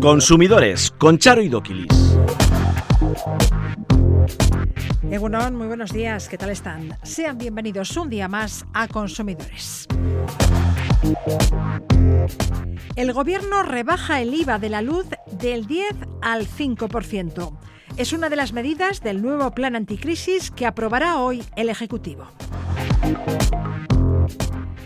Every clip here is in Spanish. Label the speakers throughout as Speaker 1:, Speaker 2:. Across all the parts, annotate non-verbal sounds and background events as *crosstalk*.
Speaker 1: Consumidores con Charo y Doquilis.
Speaker 2: Egunon, muy buenos días, ¿qué tal están? Sean bienvenidos un día más a Consumidores. El gobierno rebaja el IVA de la luz del 10 al 5%. Es una de las medidas del nuevo plan anticrisis que aprobará hoy el Ejecutivo.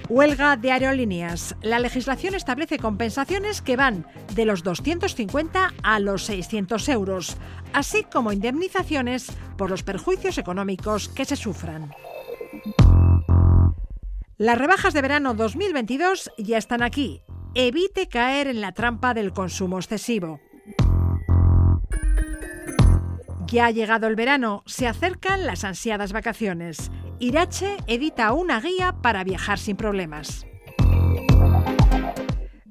Speaker 2: Huelga de aerolíneas. La legislación establece compensaciones que van de los 250 a los 600 euros, así como indemnizaciones por los perjuicios económicos que se sufran. Las rebajas de verano 2022 ya están aquí. Evite caer en la trampa del consumo excesivo. Ya ha llegado el verano, se acercan las ansiadas vacaciones. Irache edita una guía para viajar sin problemas.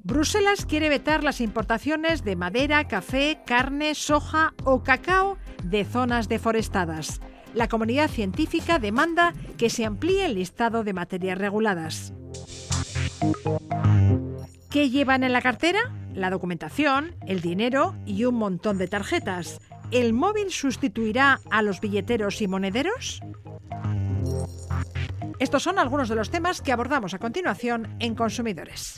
Speaker 2: Bruselas quiere vetar las importaciones de madera, café, carne, soja o cacao de zonas deforestadas. La comunidad científica demanda que se amplíe el listado de materias reguladas. ¿Qué llevan en la cartera? La documentación, el dinero y un montón de tarjetas. ¿El móvil sustituirá a los billeteros y monederos? Estos son algunos de los temas que abordamos a continuación en Consumidores.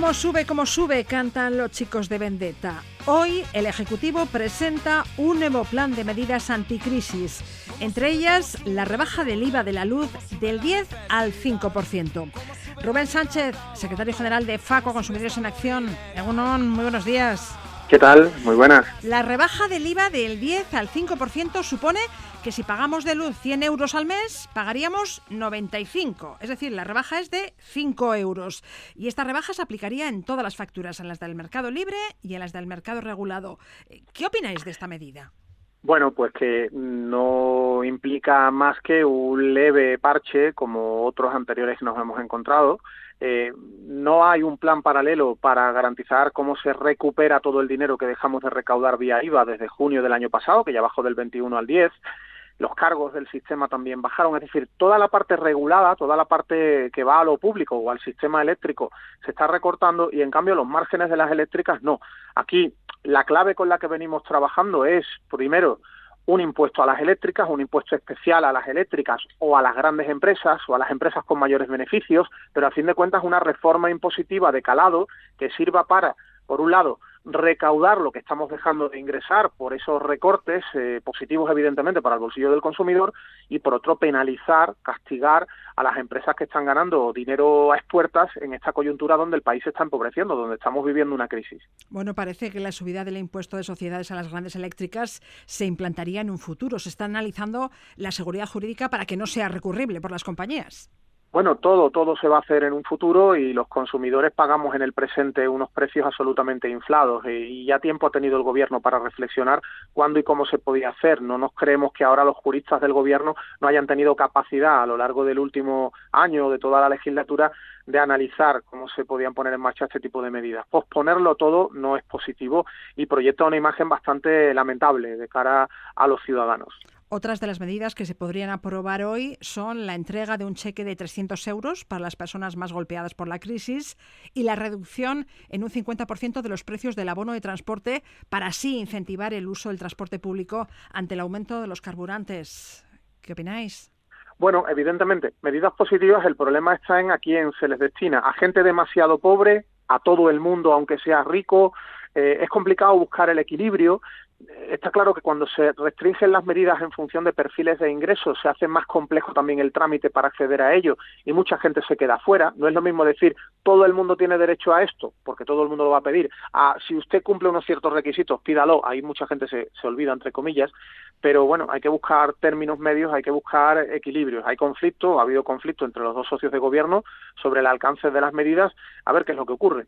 Speaker 2: ¿Cómo sube, cómo sube? Cantan los chicos de Vendetta. Hoy el Ejecutivo presenta un nuevo plan de medidas anticrisis, entre ellas la rebaja del IVA de la luz del 10 al 5%. Rubén Sánchez, secretario general de FACO Consumidores en Acción. muy buenos días.
Speaker 3: ¿Qué tal? Muy buenas.
Speaker 2: La rebaja del IVA del 10 al 5% supone que si pagamos de luz 100 euros al mes, pagaríamos 95. Es decir, la rebaja es de 5 euros. Y esta rebaja se aplicaría en todas las facturas, en las del mercado libre y en las del mercado regulado. ¿Qué opináis de esta medida?
Speaker 3: Bueno, pues que no implica más que un leve parche, como otros anteriores que nos hemos encontrado, eh, no hay un plan paralelo para garantizar cómo se recupera todo el dinero que dejamos de recaudar vía IVA desde junio del año pasado, que ya bajó del 21 al 10. Los cargos del sistema también bajaron, es decir, toda la parte regulada, toda la parte que va a lo público o al sistema eléctrico se está recortando y en cambio los márgenes de las eléctricas no. Aquí la clave con la que venimos trabajando es, primero, un impuesto a las eléctricas, un impuesto especial a las eléctricas o a las grandes empresas o a las empresas con mayores beneficios, pero a fin de cuentas una reforma impositiva de calado que sirva para, por un lado, recaudar lo que estamos dejando de ingresar por esos recortes eh, positivos evidentemente para el bolsillo del consumidor y por otro penalizar, castigar a las empresas que están ganando dinero a expuertas en esta coyuntura donde el país se está empobreciendo, donde estamos viviendo una crisis.
Speaker 2: Bueno, parece que la subida del impuesto de sociedades a las grandes eléctricas se implantaría en un futuro. Se está analizando la seguridad jurídica para que no sea recurrible por las compañías.
Speaker 3: Bueno, todo, todo se va a hacer en un futuro y los consumidores pagamos en el presente unos precios absolutamente inflados eh, y ya tiempo ha tenido el gobierno para reflexionar cuándo y cómo se podía hacer. No nos creemos que ahora los juristas del gobierno no hayan tenido capacidad a lo largo del último año, de toda la legislatura, de analizar cómo se podían poner en marcha este tipo de medidas. Posponerlo todo no es positivo y proyecta una imagen bastante lamentable de cara a los ciudadanos.
Speaker 2: Otras de las medidas que se podrían aprobar hoy son la entrega de un cheque de 300 euros para las personas más golpeadas por la crisis y la reducción en un 50% de los precios del abono de transporte para así incentivar el uso del transporte público ante el aumento de los carburantes. ¿Qué opináis?
Speaker 3: Bueno, evidentemente, medidas positivas, el problema está en a quién se les destina. A gente demasiado pobre, a todo el mundo, aunque sea rico. Eh, es complicado buscar el equilibrio está claro que cuando se restringen las medidas en función de perfiles de ingresos, se hace más complejo también el trámite para acceder a ello y mucha gente se queda fuera. No es lo mismo decir todo el mundo tiene derecho a esto, porque todo el mundo lo va a pedir, a si usted cumple unos ciertos requisitos, pídalo. Ahí mucha gente se, se olvida, entre comillas, pero bueno, hay que buscar términos medios, hay que buscar equilibrios. Hay conflicto, ha habido conflicto entre los dos socios de gobierno sobre el alcance de las medidas, a ver qué es lo que ocurre.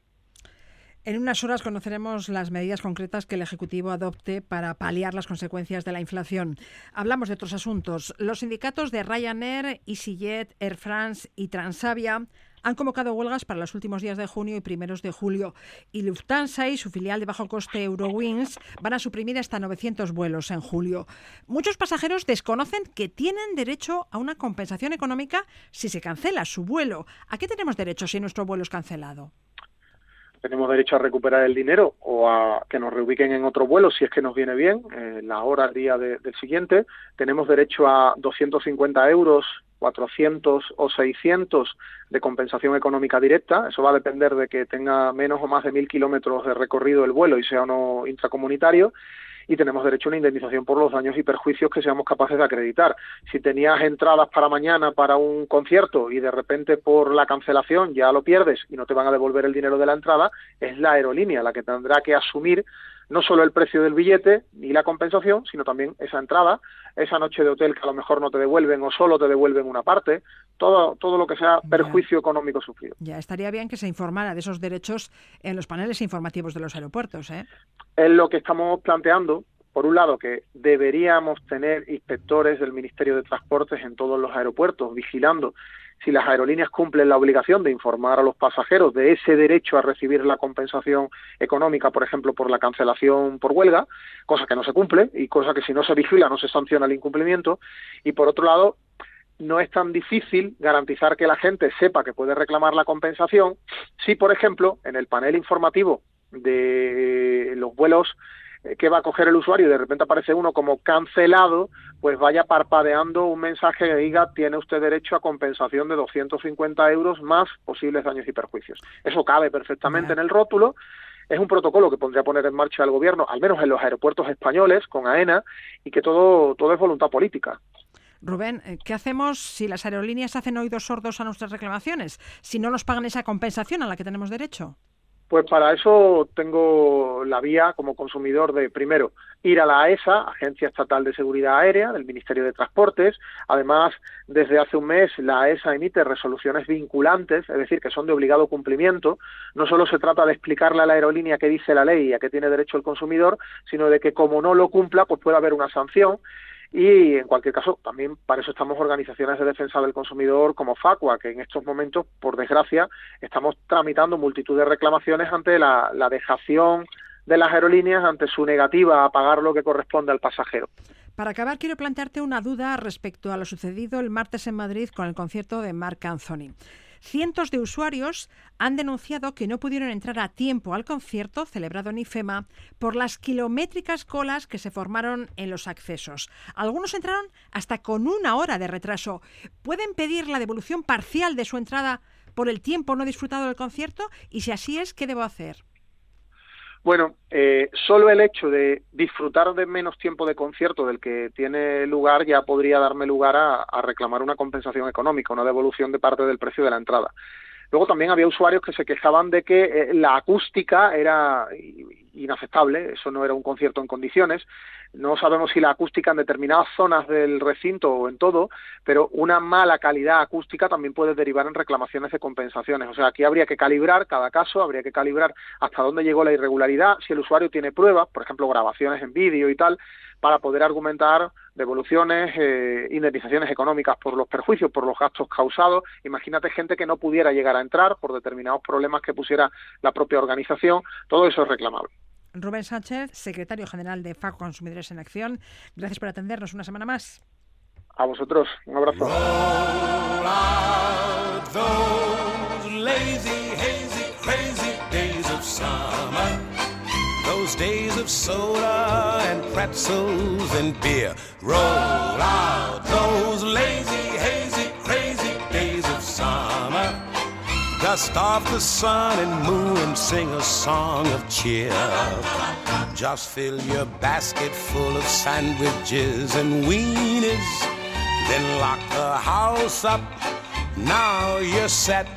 Speaker 2: En unas horas conoceremos las medidas concretas que el Ejecutivo adopte para paliar las consecuencias de la inflación. Hablamos de otros asuntos. Los sindicatos de Ryanair, EasyJet, Air France y Transavia han convocado huelgas para los últimos días de junio y primeros de julio. Y Lufthansa y su filial de bajo coste Eurowings van a suprimir hasta 900 vuelos en julio. Muchos pasajeros desconocen que tienen derecho a una compensación económica si se cancela su vuelo. ¿A qué tenemos derecho si nuestro vuelo es cancelado?
Speaker 3: Tenemos derecho a recuperar el dinero o a que nos reubiquen en otro vuelo si es que nos viene bien, eh, la hora, el día del siguiente. Tenemos derecho a 250 euros, 400 o 600 de compensación económica directa. Eso va a depender de que tenga menos o más de mil kilómetros de recorrido el vuelo y sea o no intracomunitario y tenemos derecho a una indemnización por los daños y perjuicios que seamos capaces de acreditar. Si tenías entradas para mañana para un concierto y de repente por la cancelación ya lo pierdes y no te van a devolver el dinero de la entrada, es la aerolínea la que tendrá que asumir no solo el precio del billete ni la compensación, sino también esa entrada, esa noche de hotel que a lo mejor no te devuelven o solo te devuelven una parte, todo, todo lo que sea perjuicio económico sufrido.
Speaker 2: Ya, estaría bien que se informara de esos derechos en los paneles informativos de los aeropuertos. ¿eh?
Speaker 3: Es lo que estamos planteando, por un lado, que deberíamos tener inspectores del Ministerio de Transportes en todos los aeropuertos vigilando si las aerolíneas cumplen la obligación de informar a los pasajeros de ese derecho a recibir la compensación económica, por ejemplo, por la cancelación por huelga, cosa que no se cumple y cosa que si no se vigila no se sanciona el incumplimiento. Y por otro lado, no es tan difícil garantizar que la gente sepa que puede reclamar la compensación si, por ejemplo, en el panel informativo de los vuelos que va a coger el usuario y de repente aparece uno como cancelado, pues vaya parpadeando un mensaje que diga tiene usted derecho a compensación de 250 euros más posibles daños y perjuicios. Eso cabe perfectamente en el rótulo. Es un protocolo que pondría a poner en marcha el gobierno, al menos en los aeropuertos españoles, con AENA, y que todo, todo es voluntad política.
Speaker 2: Rubén, eh, ¿qué hacemos si las aerolíneas hacen oídos sordos a nuestras reclamaciones? Si no nos pagan esa compensación a la que tenemos derecho.
Speaker 3: Pues para eso tengo la vía como consumidor de, primero, ir a la AESA, Agencia Estatal de Seguridad Aérea, del Ministerio de Transportes. Además, desde hace un mes la AESA emite resoluciones vinculantes, es decir, que son de obligado cumplimiento. No solo se trata de explicarle a la aerolínea qué dice la ley y a qué tiene derecho el consumidor, sino de que como no lo cumpla, pues puede haber una sanción y en cualquier caso, también para eso estamos organizaciones de defensa del consumidor como FACUA, que en estos momentos, por desgracia, estamos tramitando multitud de reclamaciones ante la, dejación de las aerolíneas ante su negativa a pagar lo que corresponde al pasajero.
Speaker 2: Para acabar, quiero plantearte una duda respecto a lo sucedido el martes en Madrid con el concierto de Marc Anthony. Cientos de usuarios han denunciado que no pudieron entrar a tiempo al concierto celebrado en IFEMA por las kilométricas colas que se formaron en los accesos. Algunos entraron hasta con una hora de retraso. ¿Pueden pedir la devolución parcial de su entrada por el tiempo no disfrutado del concierto? Y si así es, ¿qué debo hacer?
Speaker 3: Bueno, eh, solo el hecho de disfrutar de menos tiempo de concierto del que tiene lugar ya podría darme lugar a, reclamar una compensación económica, una devolución de parte del precio de la entrada. Luego también había usuarios que se quejaban de que eh, la acústica era inaceptable, eso no era un concierto en condiciones. No sabemos si la acústica en determinadas zonas del recinto o en todo, pero una mala calidad acústica también puede derivar en reclamaciones de compensaciones. O sea, aquí habría que calibrar cada caso, habría que calibrar hasta dónde llegó la irregularidad, si el usuario tiene pruebas, por ejemplo, grabaciones en vídeo y tal, para poder argumentar devoluciones, eh, indemnizaciones económicas por los perjuicios, por los gastos causados. Imagínate gente que no pudiera llegar a entrar por determinados problemas que pusiera la propia organización. Todo eso es reclamable.
Speaker 2: Rubén Sánchez, secretario general de FACO Consumidores en Acción, gracias por atendernos una semana más.
Speaker 3: A vosotros, un abrazo. those days of soda and pretzels and beer. Roll out those lazy, Dust off the sun and moon and sing a song of cheer.
Speaker 4: Just fill your basket full of sandwiches and weenies. Then lock the house up. Now you're set.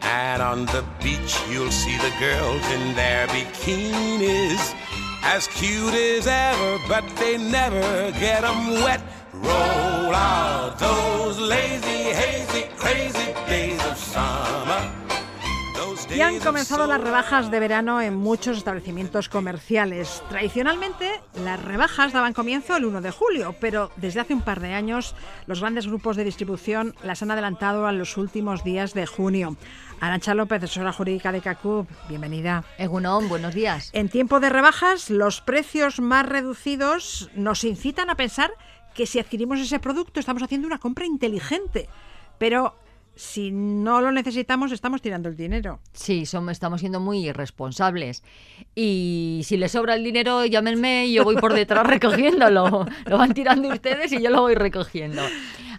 Speaker 4: And on the beach, you'll see the girls in their bikinis. As cute as ever, but they never get them wet. Roll out those lazy, hazy, crazy days of summer.
Speaker 2: Ya han comenzado las rebajas de verano en muchos establecimientos comerciales. Tradicionalmente, las rebajas daban comienzo el 1 de julio, pero desde hace un par de años los grandes grupos de distribución las han adelantado a los últimos días de junio. Arancha López, asesora jurídica de CACUB, bienvenida.
Speaker 5: Egunon, buenos días.
Speaker 2: En tiempo de rebajas, los precios más reducidos nos incitan a pensar que si adquirimos ese producto estamos haciendo una compra inteligente. Pero si no lo necesitamos, estamos tirando el dinero.
Speaker 5: Sí, somos, estamos siendo muy irresponsables. Y si les sobra el dinero, llámenme y yo voy por detrás *laughs* recogiéndolo. Lo van tirando ustedes y yo lo voy recogiendo.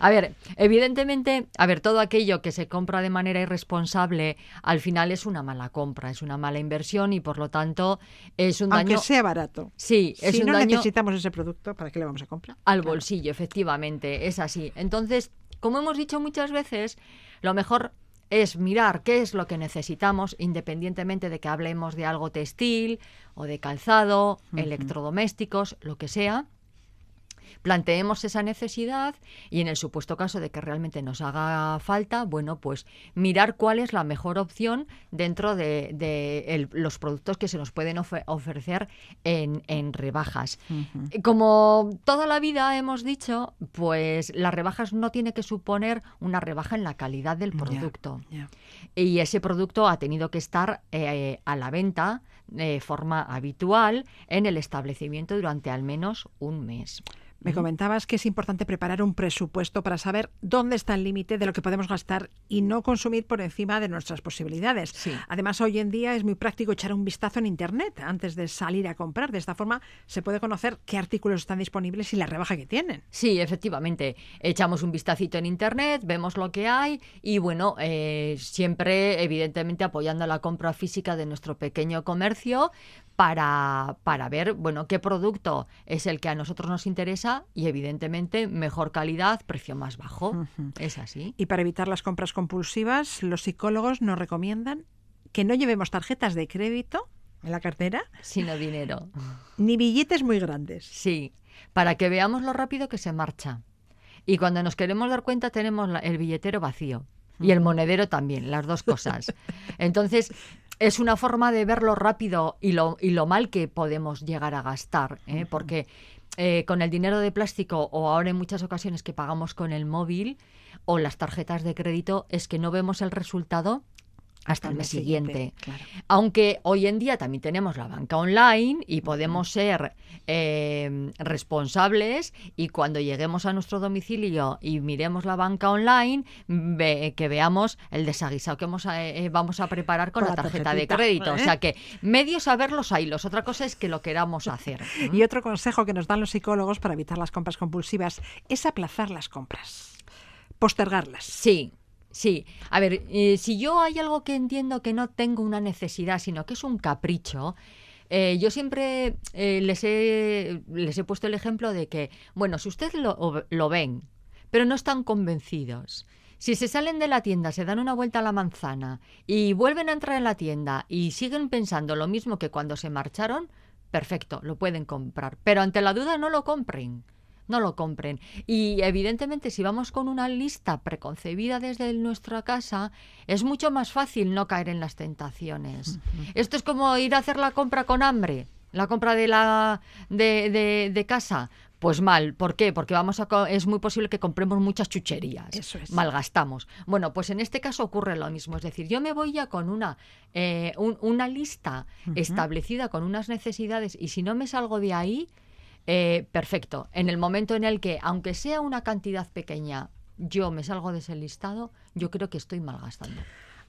Speaker 5: A ver, evidentemente, a ver, todo aquello que se compra de manera irresponsable, al final es una mala compra, es una mala inversión y por lo tanto es un
Speaker 2: Aunque
Speaker 5: daño.
Speaker 2: sea barato.
Speaker 5: Sí, es
Speaker 2: si
Speaker 5: un
Speaker 2: no
Speaker 5: daño
Speaker 2: necesitamos ese producto, ¿para qué le vamos a comprar?
Speaker 5: al bolsillo, efectivamente, es así. Entonces, como hemos dicho muchas veces, lo mejor es mirar qué es lo que necesitamos, independientemente de que hablemos de algo textil o de calzado, electrodomésticos, lo que sea. Planteemos esa necesidad y en el supuesto caso de que realmente nos haga falta, bueno, pues mirar cuál es la mejor opción dentro de, de el- los productos que se nos pueden ofe- ofrecer en, en rebajas. Como toda la vida hemos dicho, pues las rebajas no tiene que suponer una rebaja en la calidad del producto. Y ese producto ha tenido que estar eh, a la venta de forma habitual en el establecimiento durante al menos un mes.
Speaker 2: Me comentabas que es importante preparar un presupuesto para saber dónde está el límite de lo que podemos gastar y no consumir por encima de nuestras posibilidades.
Speaker 5: Sí.
Speaker 2: Además, hoy en día es muy práctico echar un vistazo en Internet antes de salir a comprar. De esta forma se puede conocer qué artículos están disponibles y la rebaja que tienen.
Speaker 5: Sí, efectivamente. Echamos un vistacito en internet, vemos lo que hay y bueno, eh, siempre evidentemente apoyando la compra física de nuestro pequeño comercio para, para ver, bueno, qué producto es el que a nosotros nos interesa y evidentemente mejor calidad, precio más bajo. Es así.
Speaker 2: Y para evitar las compras compulsivas, los psicólogos nos recomiendan que no llevemos tarjetas de crédito en la cartera
Speaker 5: Sino dinero.
Speaker 2: ni billetes muy grandes.
Speaker 5: Sí, para que veamos lo rápido que se marcha. Y cuando nos queremos dar cuenta tenemos el billetero vacío y el monedero también, las dos cosas. *laughs* Entonces, es una forma de ver lo rápido y lo, y lo mal que podemos llegar a gastar, ¿eh? porque eh, con el dinero de plástico o ahora en muchas ocasiones que pagamos con el móvil o las tarjetas de crédito es que no vemos el resultado hasta el mes siguiente.
Speaker 2: claro.
Speaker 5: Aunque hoy en día también tenemos la banca online y podemos ser eh, responsables y cuando lleguemos a nuestro domicilio y miremos la banca online, ve- que veamos el desaguisado que vamos a, eh, vamos a preparar con,
Speaker 2: Con
Speaker 5: la tarjeta de crédito. O
Speaker 2: ¿eh?
Speaker 5: sea que medios a verlos hay, los otra cosa es que lo queramos hacer.
Speaker 2: Y otro consejo que nos dan los psicólogos para evitar las compras compulsivas es aplazar las compras, postergarlas.
Speaker 5: Sí, sí. A ver, eh, si yo hay algo que entiendo que no tengo una necesidad, sino que es un capricho, eh, yo siempre eh, les, he, les he puesto el ejemplo de que, bueno, si ustedes lo, lo ven, pero no están convencidos. Si se salen de la tienda, se dan una vuelta a la manzana y vuelven a entrar en la tienda y siguen pensando lo mismo que cuando se marcharon, perfecto, lo pueden comprar. Pero ante la duda no lo compren no lo compren. Y evidentemente si vamos con una lista preconcebida desde nuestra casa, es mucho más fácil no caer en las tentaciones. Esto es como ir a hacer la compra con hambre, la compra de la de, de- de casa. Pues mal, ¿por qué? Porque vamos a co- es muy posible que compremos muchas chucherías.
Speaker 2: Eso es.
Speaker 5: Malgastamos. Bueno, pues en este caso ocurre lo mismo. Es decir, yo me voy ya con una, eh, un- una lista establecida con unas necesidades y si no me salgo de ahí, eh, perfecto. En el momento en el que, aunque sea una cantidad pequeña, yo me salgo de ese listado, yo creo que estoy malgastando.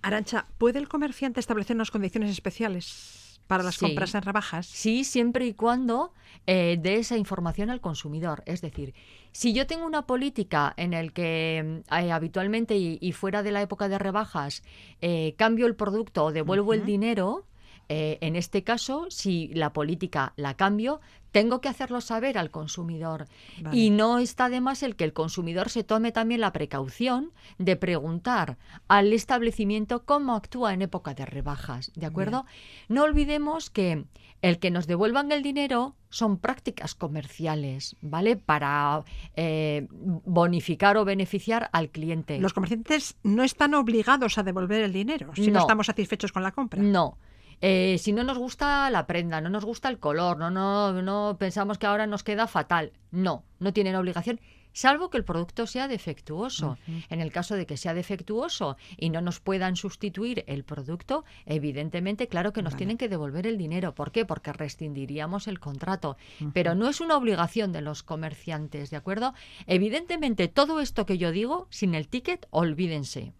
Speaker 2: Arancha, ¿puede el comerciante establecer unas condiciones especiales para las
Speaker 5: Sí.
Speaker 2: compras en rebajas?
Speaker 5: Sí, siempre y cuando eh, dé esa información al consumidor. Es decir, si yo tengo una política en el que mm, eh, habitualmente y, y fuera de la época de rebajas eh, cambio el producto o devuelvo el dinero, eh, en este caso, si la política la cambio, tengo que hacerlo saber al consumidor.
Speaker 2: Vale.
Speaker 5: Y no está de más el que el consumidor se tome también la precaución de preguntar al establecimiento cómo actúa en época de rebajas, ¿de acuerdo? No olvidemos que el que nos devuelvan el dinero son prácticas comerciales, ¿vale? Para eh, bonificar o beneficiar al cliente.
Speaker 2: Los comerciantes no están obligados a devolver el dinero si no,
Speaker 5: No.
Speaker 2: estamos satisfechos con la compra.
Speaker 5: No. Eh, si no nos gusta la prenda, no nos gusta el color, no, no, no pensamos que ahora nos queda fatal. No, no tienen obligación, salvo que el producto sea defectuoso. En el caso de que sea defectuoso y no nos puedan sustituir el producto, evidentemente, claro que nos
Speaker 2: Vale.
Speaker 5: tienen que devolver el dinero. ¿Por qué? Porque rescindiríamos el contrato. Pero no es una obligación de los comerciantes, ¿de acuerdo? Evidentemente, todo esto que yo digo, sin el ticket, olvídense.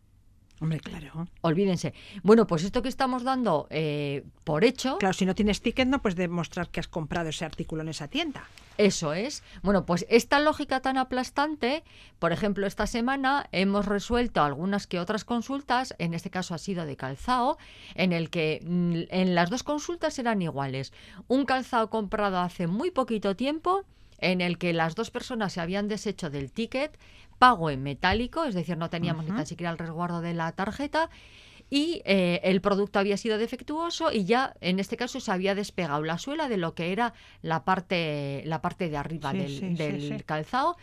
Speaker 2: Hombre, claro.
Speaker 5: Olvídense. Bueno, pues esto que estamos dando eh, por hecho,
Speaker 2: Claro, si no tienes ticket no puedes demostrar que has comprado ese artículo en esa tienda.
Speaker 5: eso es. Bueno, pues esta lógica tan aplastante, por ejemplo, esta semana hemos resuelto algunas que otras consultas, en este caso ha sido de calzado, en el que mm, en las dos consultas eran iguales. Un calzado comprado hace muy poquito tiempo, en el que las dos personas se habían deshecho del ticket, pago en metálico, es decir, no teníamos ni tan siquiera el resguardo de la tarjeta, y eh, el producto había sido defectuoso y ya en este caso se había despegado la suela de lo que era la parte la parte de arriba
Speaker 2: Sí,
Speaker 5: del,
Speaker 2: sí,
Speaker 5: del
Speaker 2: sí.
Speaker 5: calzado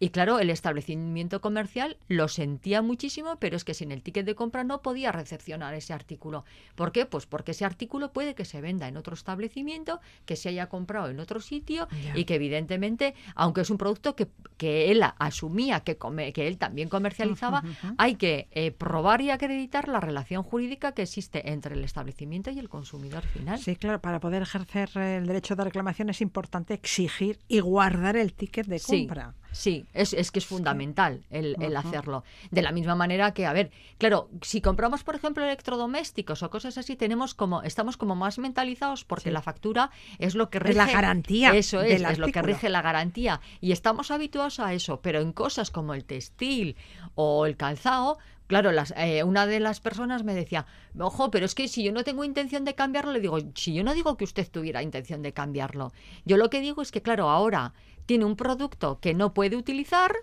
Speaker 5: y claro el establecimiento comercial lo sentía muchísimo pero es que sin el ticket de compra no podía recepcionar ese artículo ¿por qué? pues porque ese artículo puede que se venda en otro establecimiento que se haya comprado en otro sitio y que evidentemente aunque es un producto que, que él asumía que, come- que él también comercializaba hay que eh, probar y acreditar la relación jurídica que existe entre el establecimiento y el consumidor final.
Speaker 2: Sí, claro, para poder ejercer el derecho de reclamación es importante exigir y guardar el ticket de compra.
Speaker 5: Sí, es, es que es fundamental el, el hacerlo. De la misma manera que, a ver, claro, si compramos, por ejemplo, electrodomésticos o cosas así, tenemos como, estamos como más mentalizados porque
Speaker 2: Sí.
Speaker 5: la factura es lo que
Speaker 2: Es
Speaker 5: rige.
Speaker 2: la garantía
Speaker 5: Eso es, es lo que rige la garantía. Y estamos habituados a eso, pero en cosas como el textil o el calzado. Claro, las, eh, una de las personas me decía, ojo, pero es que si yo no tengo intención de cambiarlo, le digo, si yo no digo que usted tuviera intención de cambiarlo, yo lo que digo es que, claro, ahora tiene un producto que no puede utilizar,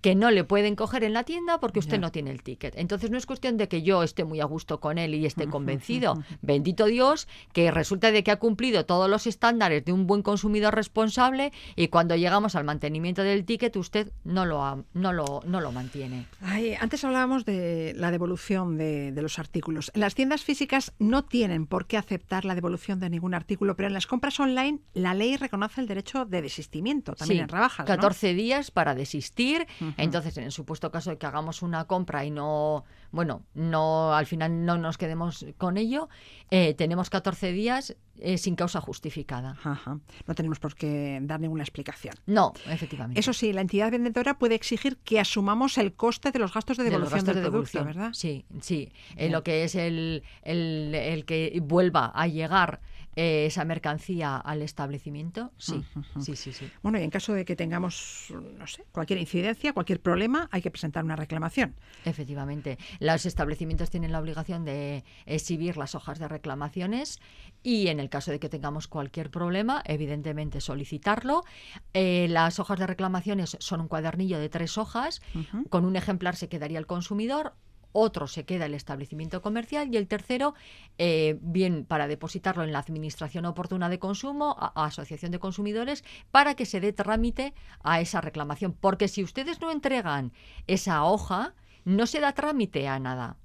Speaker 5: que no le pueden coger en la tienda porque usted no tiene el ticket. Entonces no es cuestión de que yo esté muy a gusto con él y esté convencido. Bendito Dios, que resulta de que ha cumplido todos los estándares de un buen consumidor responsable y cuando llegamos al mantenimiento del ticket usted no lo, ha- no lo, no lo mantiene.
Speaker 2: Ay, antes hablábamos de la devolución de, de los artículos. Las tiendas físicas no tienen por qué aceptar la devolución de ningún artículo, pero en las compras online la ley reconoce el derecho de desistimiento, también
Speaker 5: Sí,
Speaker 2: en rebajas. ¿no?
Speaker 5: 14 días para desistir. Entonces, en el supuesto caso de que hagamos una compra y no, bueno, no al final no nos quedemos con ello, eh, tenemos 14 días eh, sin causa justificada.
Speaker 2: Ajá. No tenemos por qué dar ninguna explicación.
Speaker 5: No, efectivamente.
Speaker 2: Eso sí, la entidad vendedora puede exigir que asumamos el coste de los gastos de
Speaker 5: de
Speaker 2: devolución
Speaker 5: gastos
Speaker 2: del
Speaker 5: de
Speaker 2: producto. ¿verdad?
Speaker 5: Sí, sí. Eh, lo que es el, el, el que vuelva a llegar eh, esa mercancía al establecimiento, sí, sí, sí, sí.
Speaker 2: Bueno, y en caso de que tengamos, no sé, cualquier incidencia, cualquier problema, hay que presentar una reclamación.
Speaker 5: Efectivamente. Los establecimientos tienen la obligación de exhibir las hojas de reclamaciones y en el caso de que tengamos cualquier problema, evidentemente solicitarlo. Eh, las hojas de reclamaciones son un cuadernillo de tres hojas. Con un ejemplar se quedaría el consumidor. Otro se queda el establecimiento comercial y el tercero, eh, bien para depositarlo en la Administración Oportuna de Consumo, a, Asociación de Consumidores, para que se dé trámite a esa reclamación. Porque si ustedes no entregan esa hoja, no se da trámite a nada.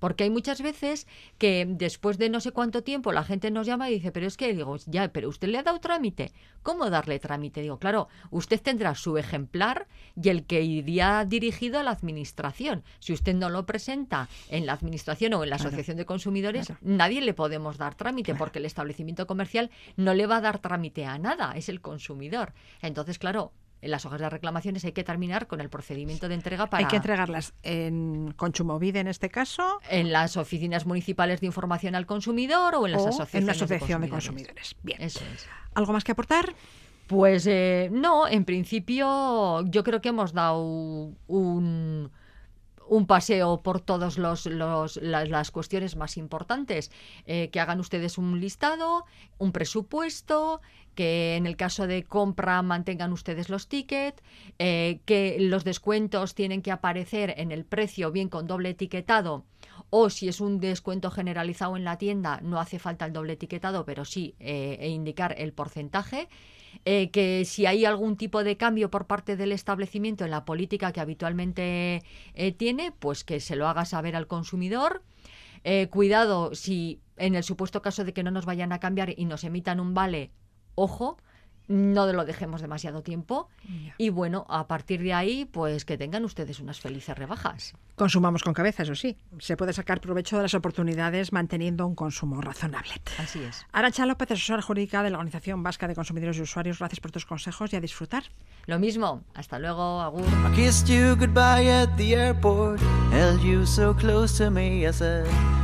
Speaker 5: Porque hay muchas veces que después de no sé cuánto tiempo la gente nos llama y dice, pero es que digo, ya, pero usted le ha dado trámite. ¿Cómo darle trámite? Digo, claro, usted tendrá su ejemplar y el que iría dirigido a la administración. Si usted no lo presenta en la administración o en la
Speaker 2: Claro.
Speaker 5: asociación de consumidores,
Speaker 2: Claro.
Speaker 5: nadie le podemos dar trámite porque el establecimiento comercial no le va a dar trámite a nada, es el consumidor. Entonces, claro, en las hojas de reclamaciones hay que terminar con el procedimiento de entrega para
Speaker 2: Hay que entregarlas en Conchumovide en este caso
Speaker 5: en las oficinas municipales de información al consumidor o en las
Speaker 2: o
Speaker 5: asociaciones
Speaker 2: en una asociación de
Speaker 5: consumidores.
Speaker 2: consumidores. Bien.
Speaker 5: Eso es.
Speaker 2: ¿Algo más que aportar?
Speaker 5: Pues eh, no, en principio yo creo que hemos dado un, un paseo por todas los, los, las, cuestiones más importantes. Eh, que hagan ustedes un listado, un presupuesto, que en el caso de compra mantengan ustedes los tickets, eh, que los descuentos tienen que aparecer en el precio bien con doble etiquetado o si es un descuento generalizado en la tienda no hace falta el doble etiquetado, pero sí eh, e indicar el porcentaje. Eh, que si hay algún tipo de cambio por parte del establecimiento en la política que habitualmente tiene, pues que se lo haga saber al consumidor. cuidado si en el supuesto caso de que no nos vayan a cambiar y nos emitan un vale ojo, no lo dejemos demasiado tiempo y bueno, a partir de ahí, pues que tengan ustedes unas felices rebajas.
Speaker 2: Consumamos con cabeza, eso sí. Se puede sacar provecho de las oportunidades manteniendo un consumo razonable.
Speaker 5: Así es.
Speaker 2: Arancha López, asesora jurídica de la Organización Vasca de Consumidores y Usuarios, gracias por tus consejos y a disfrutar.
Speaker 5: Lo mismo, hasta luego, Agur. So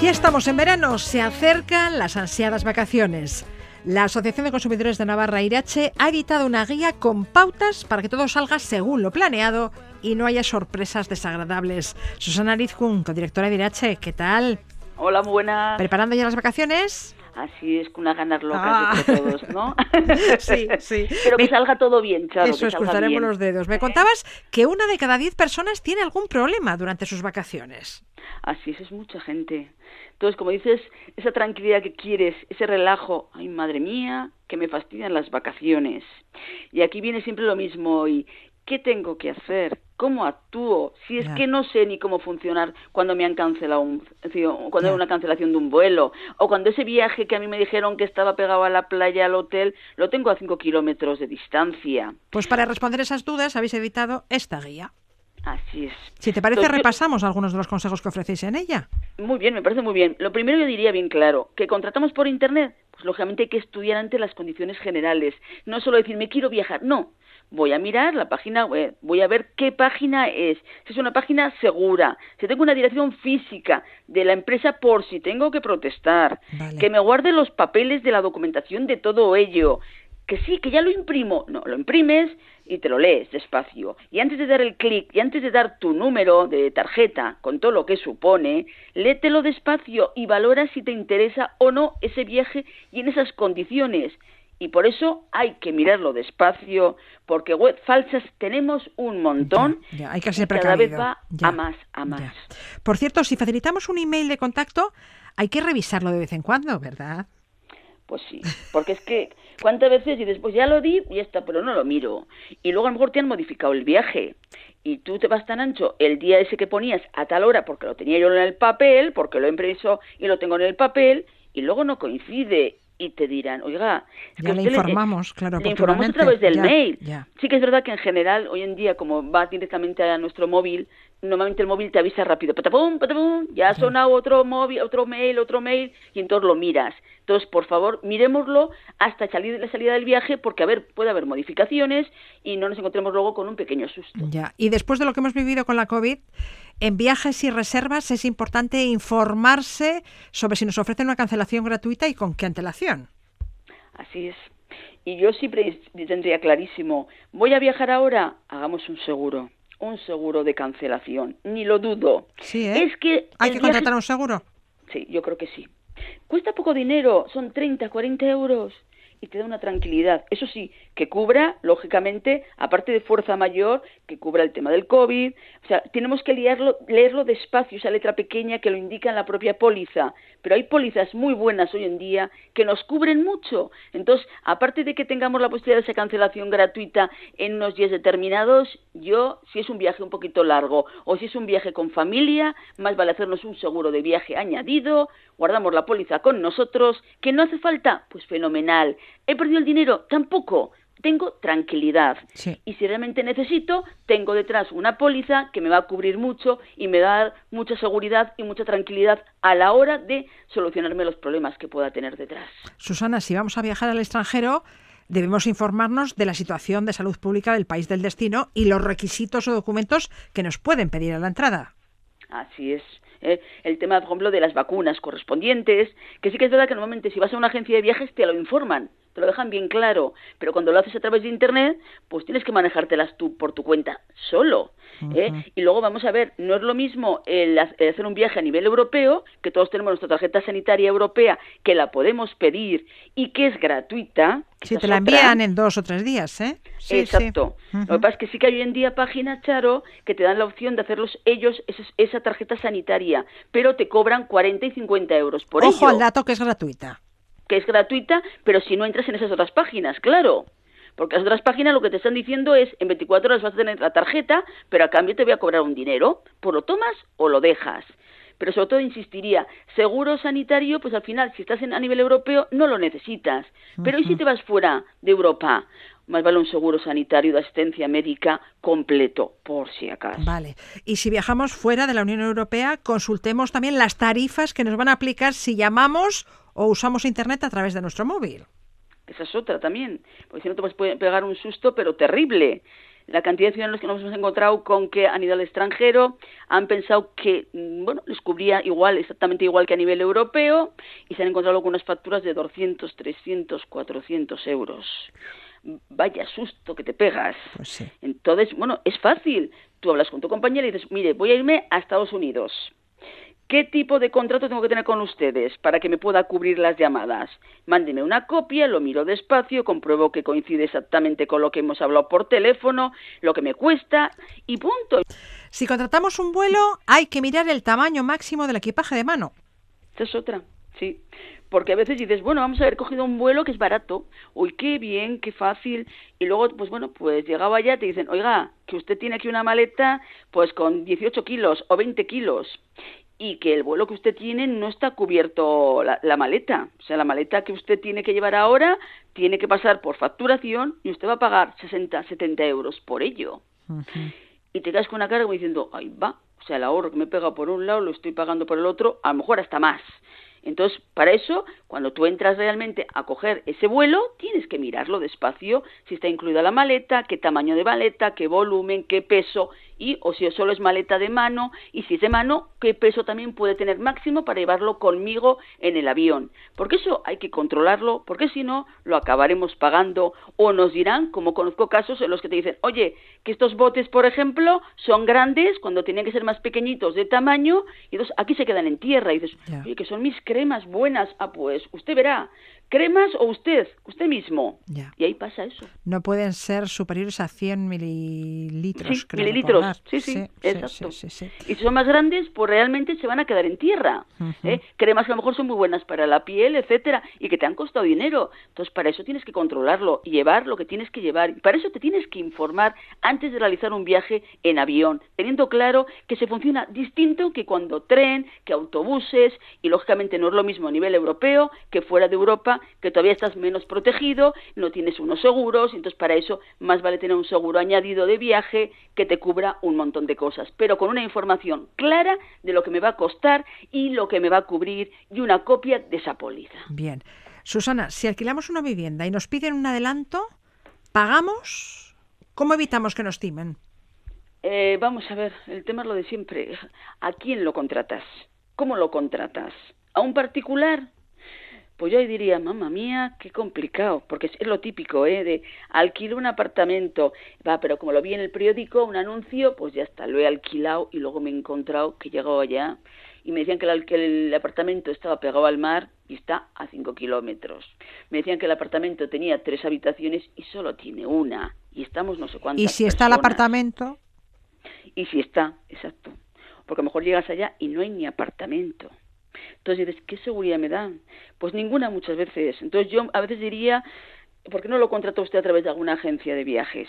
Speaker 5: Ya estamos en verano, se acercan las ansiadas vacaciones. La Asociación de Consumidores de Navarra, Irache, ha editado una guía con pautas para que todo salga según lo planeado y no haya sorpresas desagradables. Susana Rizkun, directora de Irache, ¿qué tal?
Speaker 6: Hola, muy buenas.
Speaker 2: ¿Preparando ya las vacaciones?
Speaker 6: Así es, con unas ganas locas de ah. todos, ¿no? *laughs*
Speaker 2: sí, sí.
Speaker 6: Pero que salga todo bien, claro.
Speaker 2: Eso, escucharemos los dedos. Me contabas que una de cada diez personas tiene algún problema durante sus vacaciones.
Speaker 6: Así es, es mucha gente. Entonces, como dices, esa tranquilidad que quieres, ese relajo, ay madre mía, que me fastidian las vacaciones. Y aquí viene siempre lo mismo y ¿qué tengo que hacer? ¿Cómo actúo? Si es que no sé ni cómo funcionar cuando me han cancelado un, cuando hay una cancelación de un vuelo o cuando ese viaje que a mí me dijeron que estaba pegado a la playa, al hotel, lo tengo a cinco kilómetros de distancia.
Speaker 2: Pues para responder esas dudas habéis editado esta guía.
Speaker 6: Así es.
Speaker 2: Si te parece, repasamos algunos de los consejos que ofrecéis en ella.
Speaker 6: Muy bien, me parece muy bien. Lo primero yo diría bien claro, que contratamos por Internet, pues lógicamente hay que estudiar ante las condiciones generales. No solo decir, me quiero viajar, no. Voy a mirar la página web, voy a ver qué página es, si es una página segura, si tengo una dirección física de la empresa por si tengo que protestar, que me guarde los papeles de la documentación de todo ello, que sí, que ya lo imprimo. No, lo imprimes y te lo lees despacio. Y antes de dar el clic y antes de dar tu número de tarjeta con todo lo que supone, léetelo despacio y valora si te interesa o no ese viaje y en esas condiciones. Y por eso hay que mirarlo despacio, porque web falsas tenemos un montón.
Speaker 2: Ya, hay que ser
Speaker 6: cada vez va a más, a más.
Speaker 2: Por cierto, si facilitamos un email de contacto, hay que revisarlo de vez en cuando, ¿verdad?
Speaker 6: Pues sí, porque es que cuántas veces dices, pues ya lo di y ya está, pero no lo miro. Y luego a lo mejor te han modificado el viaje y tú te vas tan ancho el día ese que ponías a tal hora porque lo tenía yo en el papel, porque lo he impreso y lo tengo en el papel y luego no coincide y te dirán, oiga,
Speaker 2: es ya le informamos, claro,
Speaker 6: le informamos a través del mail. Sí que es verdad que en general hoy en día como va directamente a nuestro móvil, normalmente el móvil te avisa rápido, patapum, patapum, ya ha sonado otro móvil, otro mail, otro mail, y entonces lo miras. Entonces, por favor, miremoslo hasta salir la salida del viaje, porque a ver, puede haber modificaciones y no nos encontremos luego con un pequeño susto.
Speaker 2: Ya, y después de lo que hemos vivido con la COVID, en viajes y reservas es importante informarse sobre si nos ofrecen una cancelación gratuita y con qué antelación.
Speaker 6: Así es. Y yo siempre tendría clarísimo, voy a viajar ahora, hagamos un seguro un seguro de cancelación, ni lo dudo.
Speaker 2: Sí, ¿eh? Es que ¿Hay que contratar un seguro?
Speaker 6: Sí, yo creo que sí. Cuesta poco dinero, son 30, 40 euros y te da una tranquilidad. Eso sí, que cubra, lógicamente, aparte de fuerza mayor, que cubra el tema del COVID. O sea, tenemos que leerlo, leerlo despacio, esa letra pequeña que lo indica en la propia póliza. Pero hay pólizas muy buenas hoy en día que nos cubren mucho. Entonces, aparte de que tengamos la posibilidad de esa cancelación gratuita en unos días determinados, yo, si es un viaje un poquito largo o si es un viaje con familia, más vale hacernos un seguro de viaje añadido, guardamos la póliza con nosotros, que no hace falta, pues fenomenal. ¿He perdido el dinero? Tampoco. tengo tranquilidad.
Speaker 2: Sí.
Speaker 6: Y si realmente necesito, tengo detrás una póliza que me va a cubrir mucho y me va a dar mucha seguridad y mucha tranquilidad a la hora de solucionarme los problemas que pueda tener detrás.
Speaker 2: Susana, si vamos a viajar al extranjero, debemos informarnos de la situación de salud pública del país del destino y los requisitos o documentos que nos pueden pedir a la entrada.
Speaker 6: Así es. ¿Eh? El tema, por ejemplo, de las vacunas correspondientes, que sí que es verdad que normalmente si vas a una agencia de viajes te lo informan, te lo dejan bien claro, pero cuando lo haces a través de Internet, pues tienes que manejártelas tú por tu cuenta solo. ¿eh? Y luego vamos a ver, no es lo mismo el ha- el hacer un viaje a nivel europeo, que todos tenemos nuestra tarjeta sanitaria europea, que la podemos pedir y que es gratuita.
Speaker 2: Si te la
Speaker 6: otra.
Speaker 2: envían en dos o tres días, ¿eh? Sí,
Speaker 6: Exacto.
Speaker 2: sí.
Speaker 6: Lo que pasa es que sí que hay hoy en día páginas, Charo, que te dan la opción de hacerlos ellos esa, esa tarjeta sanitaria, pero te cobran 40 y 50 euros por
Speaker 2: Ojo
Speaker 6: ello,
Speaker 2: al dato que es gratuita.
Speaker 6: Que es gratuita, pero si no entras en esas otras páginas, claro. Porque las otras páginas lo que te están diciendo es, en 24 horas vas a tener la tarjeta, pero a cambio te voy a cobrar un dinero, pues lo tomas o lo dejas. Pero sobre todo insistiría, seguro sanitario, pues al final, si estás en, a nivel europeo, no lo necesitas. Pero ¿y si te vas fuera de Europa? Más vale un seguro sanitario de asistencia médica completo, por si acaso.
Speaker 2: Vale. Y si viajamos fuera de la Unión Europea, consultemos también las tarifas que nos van a aplicar si llamamos o usamos Internet a través de nuestro móvil.
Speaker 6: Esa es otra también, porque si no te puedes pe- pegar un susto, pero terrible. La cantidad de ciudadanos que nos hemos encontrado con que a nivel extranjero han pensado que, mm, bueno, les cubría igual, exactamente igual que a nivel europeo, y se han encontrado con unas facturas de 200, 300, 400 euros. Vaya susto que te pegas.
Speaker 2: Pues sí.
Speaker 6: Entonces, bueno, es fácil. Tú hablas con tu compañera y dices, mire, voy a irme a Estados Unidos. ¿Qué tipo de contrato tengo que tener con ustedes para que me pueda cubrir las llamadas? Mándeme una copia, lo miro despacio, compruebo que coincide exactamente con lo que hemos hablado por teléfono, lo que me cuesta y punto.
Speaker 2: Si contratamos un vuelo, hay que mirar el tamaño máximo del equipaje de mano.
Speaker 6: Esa es otra, sí. Porque a veces dices, bueno, vamos a haber cogido un vuelo que es barato. Uy, qué bien, qué fácil. Y luego, pues bueno, pues llegaba allá te dicen, oiga, que usted tiene aquí una maleta pues con 18 kilos o 20 kilos. Y que el vuelo que usted tiene no está cubierto la, la maleta. O sea, la maleta que usted tiene que llevar ahora tiene que pasar por facturación y usted va a pagar 60, 70 euros por ello. Y te quedas con una cara como diciendo, ay, va, o sea, el ahorro que me pega por un lado lo estoy pagando por el otro, a lo mejor hasta más. Entonces, para eso, cuando tú entras realmente a coger ese vuelo, tienes que mirarlo despacio, si está incluida la maleta, qué tamaño de maleta, qué volumen, qué peso, y o si solo es maleta de mano, y si es de mano, qué peso también puede tener máximo para llevarlo conmigo en el avión. Porque eso hay que controlarlo, porque si no, lo acabaremos pagando, o nos dirán, como conozco casos en los que te dicen, oye, que estos botes, por ejemplo, son grandes cuando tienen que ser más pequeñitos de tamaño, y entonces aquí se quedan en tierra, y dices, oye, que son mis cremas buenas, ah, pues usted verá, cremas o usted, usted mismo.
Speaker 2: Ya.
Speaker 6: Y ahí pasa eso.
Speaker 2: No pueden ser superiores a 100 mililitros.
Speaker 6: Sí,
Speaker 2: creo
Speaker 6: mililitros. Sí, sí, exacto.
Speaker 2: sí, sí.
Speaker 6: Y si son más grandes, pues realmente se van a quedar en tierra. ¿eh? Cremas que a lo mejor son muy buenas para la piel, etcétera, y que te han costado dinero. Entonces, para eso tienes que controlarlo y llevar lo que tienes que llevar. Y para eso te tienes que informar antes de realizar un viaje en avión, teniendo claro que se funciona distinto que cuando tren, que autobuses, y lógicamente no es lo mismo a nivel europeo que fuera de Europa, que todavía estás menos protegido, no tienes unos seguros, y entonces para eso más vale tener un seguro añadido de viaje que te cubra un montón de cosas, pero con una información clara de lo que me va a costar y lo que me va a cubrir y una copia de esa póliza.
Speaker 2: Bien. Susana, si alquilamos una vivienda y nos piden un adelanto, ¿pagamos? ¿Cómo evitamos que nos timen?
Speaker 6: Eh, vamos a ver, el tema es lo de siempre. ¿A quién lo contratas? ¿Cómo lo contratas? ¿A un particular? Pues yo ahí diría, mamá mía, qué complicado, porque es, lo típico, ¿eh? De alquilo un apartamento, va, pero como lo vi en el periódico, un anuncio, pues ya está, lo he alquilado y luego me he encontrado que he llegado allá y me decían que el, que el apartamento estaba pegado al mar y está a 5 kilómetros. Me decían que el apartamento tenía tres habitaciones y solo tiene una. Y estamos no sé cuántas
Speaker 2: Y si está el apartamento,
Speaker 6: Y si está, exacto. Porque a lo mejor llegas allá y no hay ni apartamento. Entonces dices, ¿qué seguridad me dan? Pues ninguna muchas veces. Entonces yo a veces diría, ¿por qué no lo contrata usted a través de alguna agencia de viajes?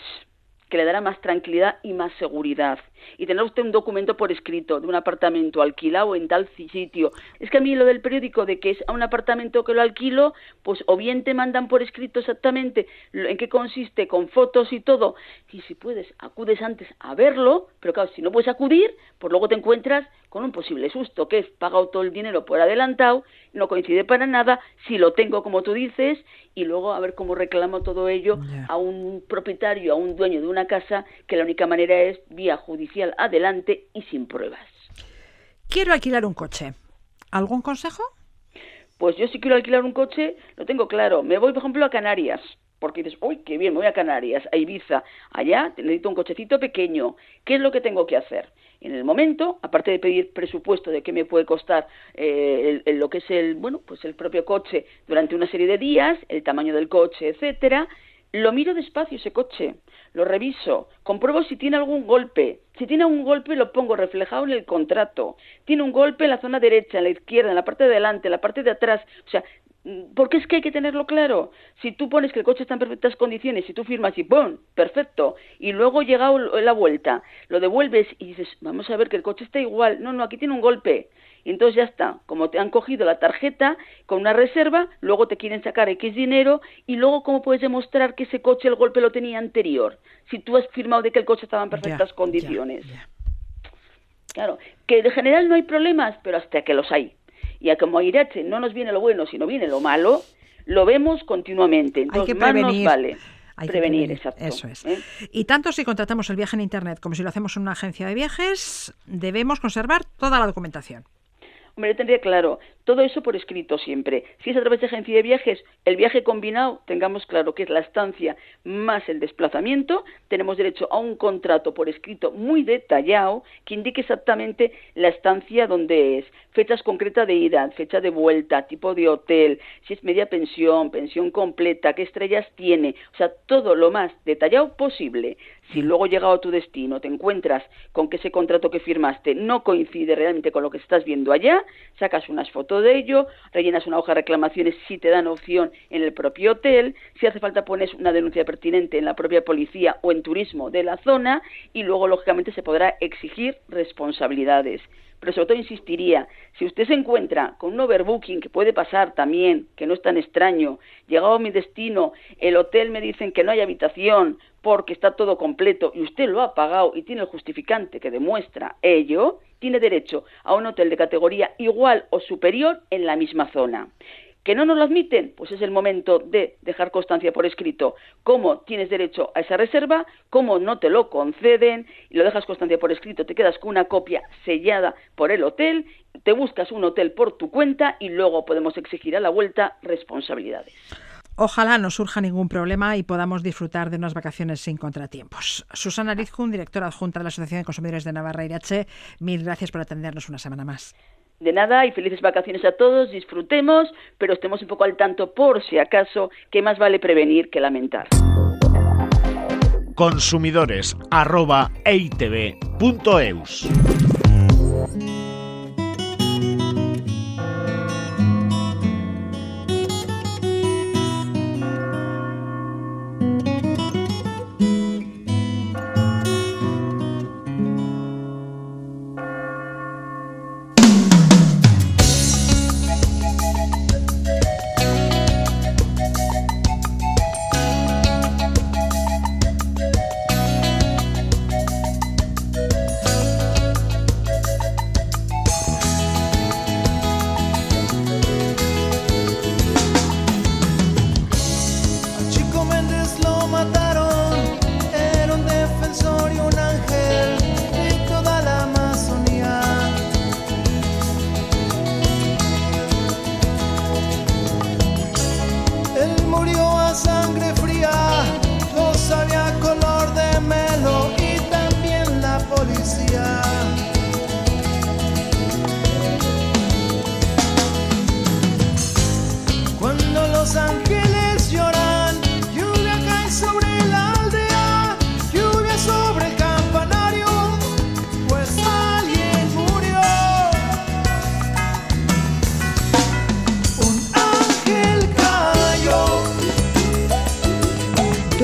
Speaker 6: que le dará más tranquilidad y más seguridad. Y tendrá usted un documento por escrito de un apartamento alquilado en tal sitio. Es que a mí lo del periódico de que es a un apartamento que lo alquilo, pues o bien te mandan por escrito exactamente en qué consiste, con fotos y todo, y si puedes, acudes antes a verlo, pero claro, si no puedes acudir, pues luego te encuentras con un posible susto, que es pagado todo el dinero por adelantado, no coincide para nada, si lo tengo como tú dices, y luego a ver cómo reclamo todo ello a un propietario, a un dueño de una casa, que la única manera es vía judicial adelante y sin pruebas.
Speaker 2: Quiero alquilar un coche. ¿Algún consejo?
Speaker 6: Pues yo si quiero alquilar un coche, lo tengo claro. Me voy, por ejemplo, a Canarias porque dices, uy, qué bien, me voy a Canarias, a Ibiza, allá necesito un cochecito pequeño, ¿qué es lo que tengo que hacer? En el momento, aparte de pedir presupuesto de qué me puede costar eh, lo que es el, bueno, pues el propio coche durante una serie de días, el tamaño del coche, etcétera, lo miro despacio ese coche, lo reviso, compruebo si tiene algún golpe. Si tiene algún golpe lo pongo reflejado en el contrato. Tiene un golpe en la zona derecha, en la izquierda, en la parte de delante, en la parte de atrás. O sea, porque es que hay que tenerlo claro. Si tú pones que el coche está en perfectas condiciones, si tú firmas y ¡pum! Perfecto. Y luego llega la vuelta, lo devuelves y dices, vamos a ver que el coche está igual. No, no, aquí tiene un golpe. Y entonces ya está. Como te han cogido la tarjeta con una reserva, luego te quieren sacar X dinero y luego cómo puedes demostrar que ese coche el golpe lo tenía anterior. Si tú has firmado de que el coche estaba en perfectas condiciones. Claro, que de general no hay problemas, pero hasta que los hay y a como Irache no nos viene lo bueno, sino viene lo malo, lo vemos continuamente. Entonces,
Speaker 2: Hay que prevenir.
Speaker 6: Más nos vale.
Speaker 2: Hay que
Speaker 6: prevenir,
Speaker 2: prevenir,
Speaker 6: exacto.
Speaker 2: Eso es.
Speaker 6: ¿eh?
Speaker 2: Y tanto si contratamos el viaje en Internet como si lo hacemos en una agencia de viajes, debemos conservar toda la documentación.
Speaker 6: Hombre, yo tendría claro, todo eso por escrito siempre. Si es a través de agencia de viajes, el viaje combinado, tengamos claro que es la estancia más el desplazamiento, tenemos derecho a un contrato por escrito muy detallado que indique exactamente la estancia donde es, fechas concretas de ida, fecha de vuelta, tipo de hotel, si es media pensión, pensión completa, qué estrellas tiene, o sea, todo lo más detallado posible. Si luego llegado a tu destino te encuentras con que ese contrato que firmaste no coincide realmente con lo que estás viendo allá, sacas unas fotos de ello, rellenas una hoja de reclamaciones si te dan opción en el propio hotel, si hace falta pones una denuncia pertinente en la propia policía o en turismo de la zona y luego lógicamente se podrá exigir responsabilidades. Pero sobre todo insistiría, si usted se encuentra con un overbooking, que puede pasar también, que no es tan extraño, llegado a mi destino, el hotel me dicen que no hay habitación porque está todo completo y usted lo ha pagado y tiene el justificante que demuestra ello, tiene derecho a un hotel de categoría igual o superior en la misma zona. ¿Que no nos lo admiten? Pues es el momento de dejar constancia por escrito cómo tienes derecho a esa reserva, cómo no te lo conceden, y lo dejas constancia por escrito, te quedas con una copia sellada por el hotel, te buscas un hotel por tu cuenta y luego podemos exigir a la vuelta responsabilidades.
Speaker 2: Ojalá no surja ningún problema y podamos disfrutar de unas vacaciones sin contratiempos. Susana Rizkun, directora adjunta de la Asociación de Consumidores de Navarra Irache, mil gracias por atendernos una semana más.
Speaker 6: De nada y felices vacaciones a todos, disfrutemos, pero estemos un poco al tanto por si acaso, que más vale prevenir que lamentar.
Speaker 1: Consumidores arroba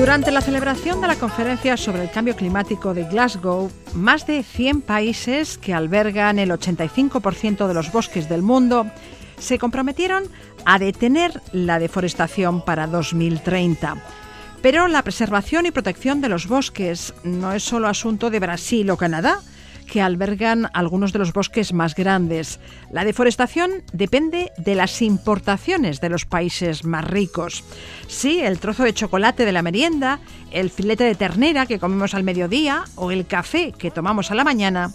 Speaker 2: Durante la celebración de la conferencia sobre el cambio climático de Glasgow, más de 100 países que albergan el 85% de los bosques del mundo se comprometieron a detener la deforestación para 2030. Pero la preservación y protección de los bosques no es solo asunto de Brasil o Canadá, que albergan algunos de los bosques más grandes. La deforestación depende de las importaciones de los países más ricos. Sí, el trozo de chocolate de la merienda, el filete de ternera que comemos al mediodía o el café que tomamos a la mañana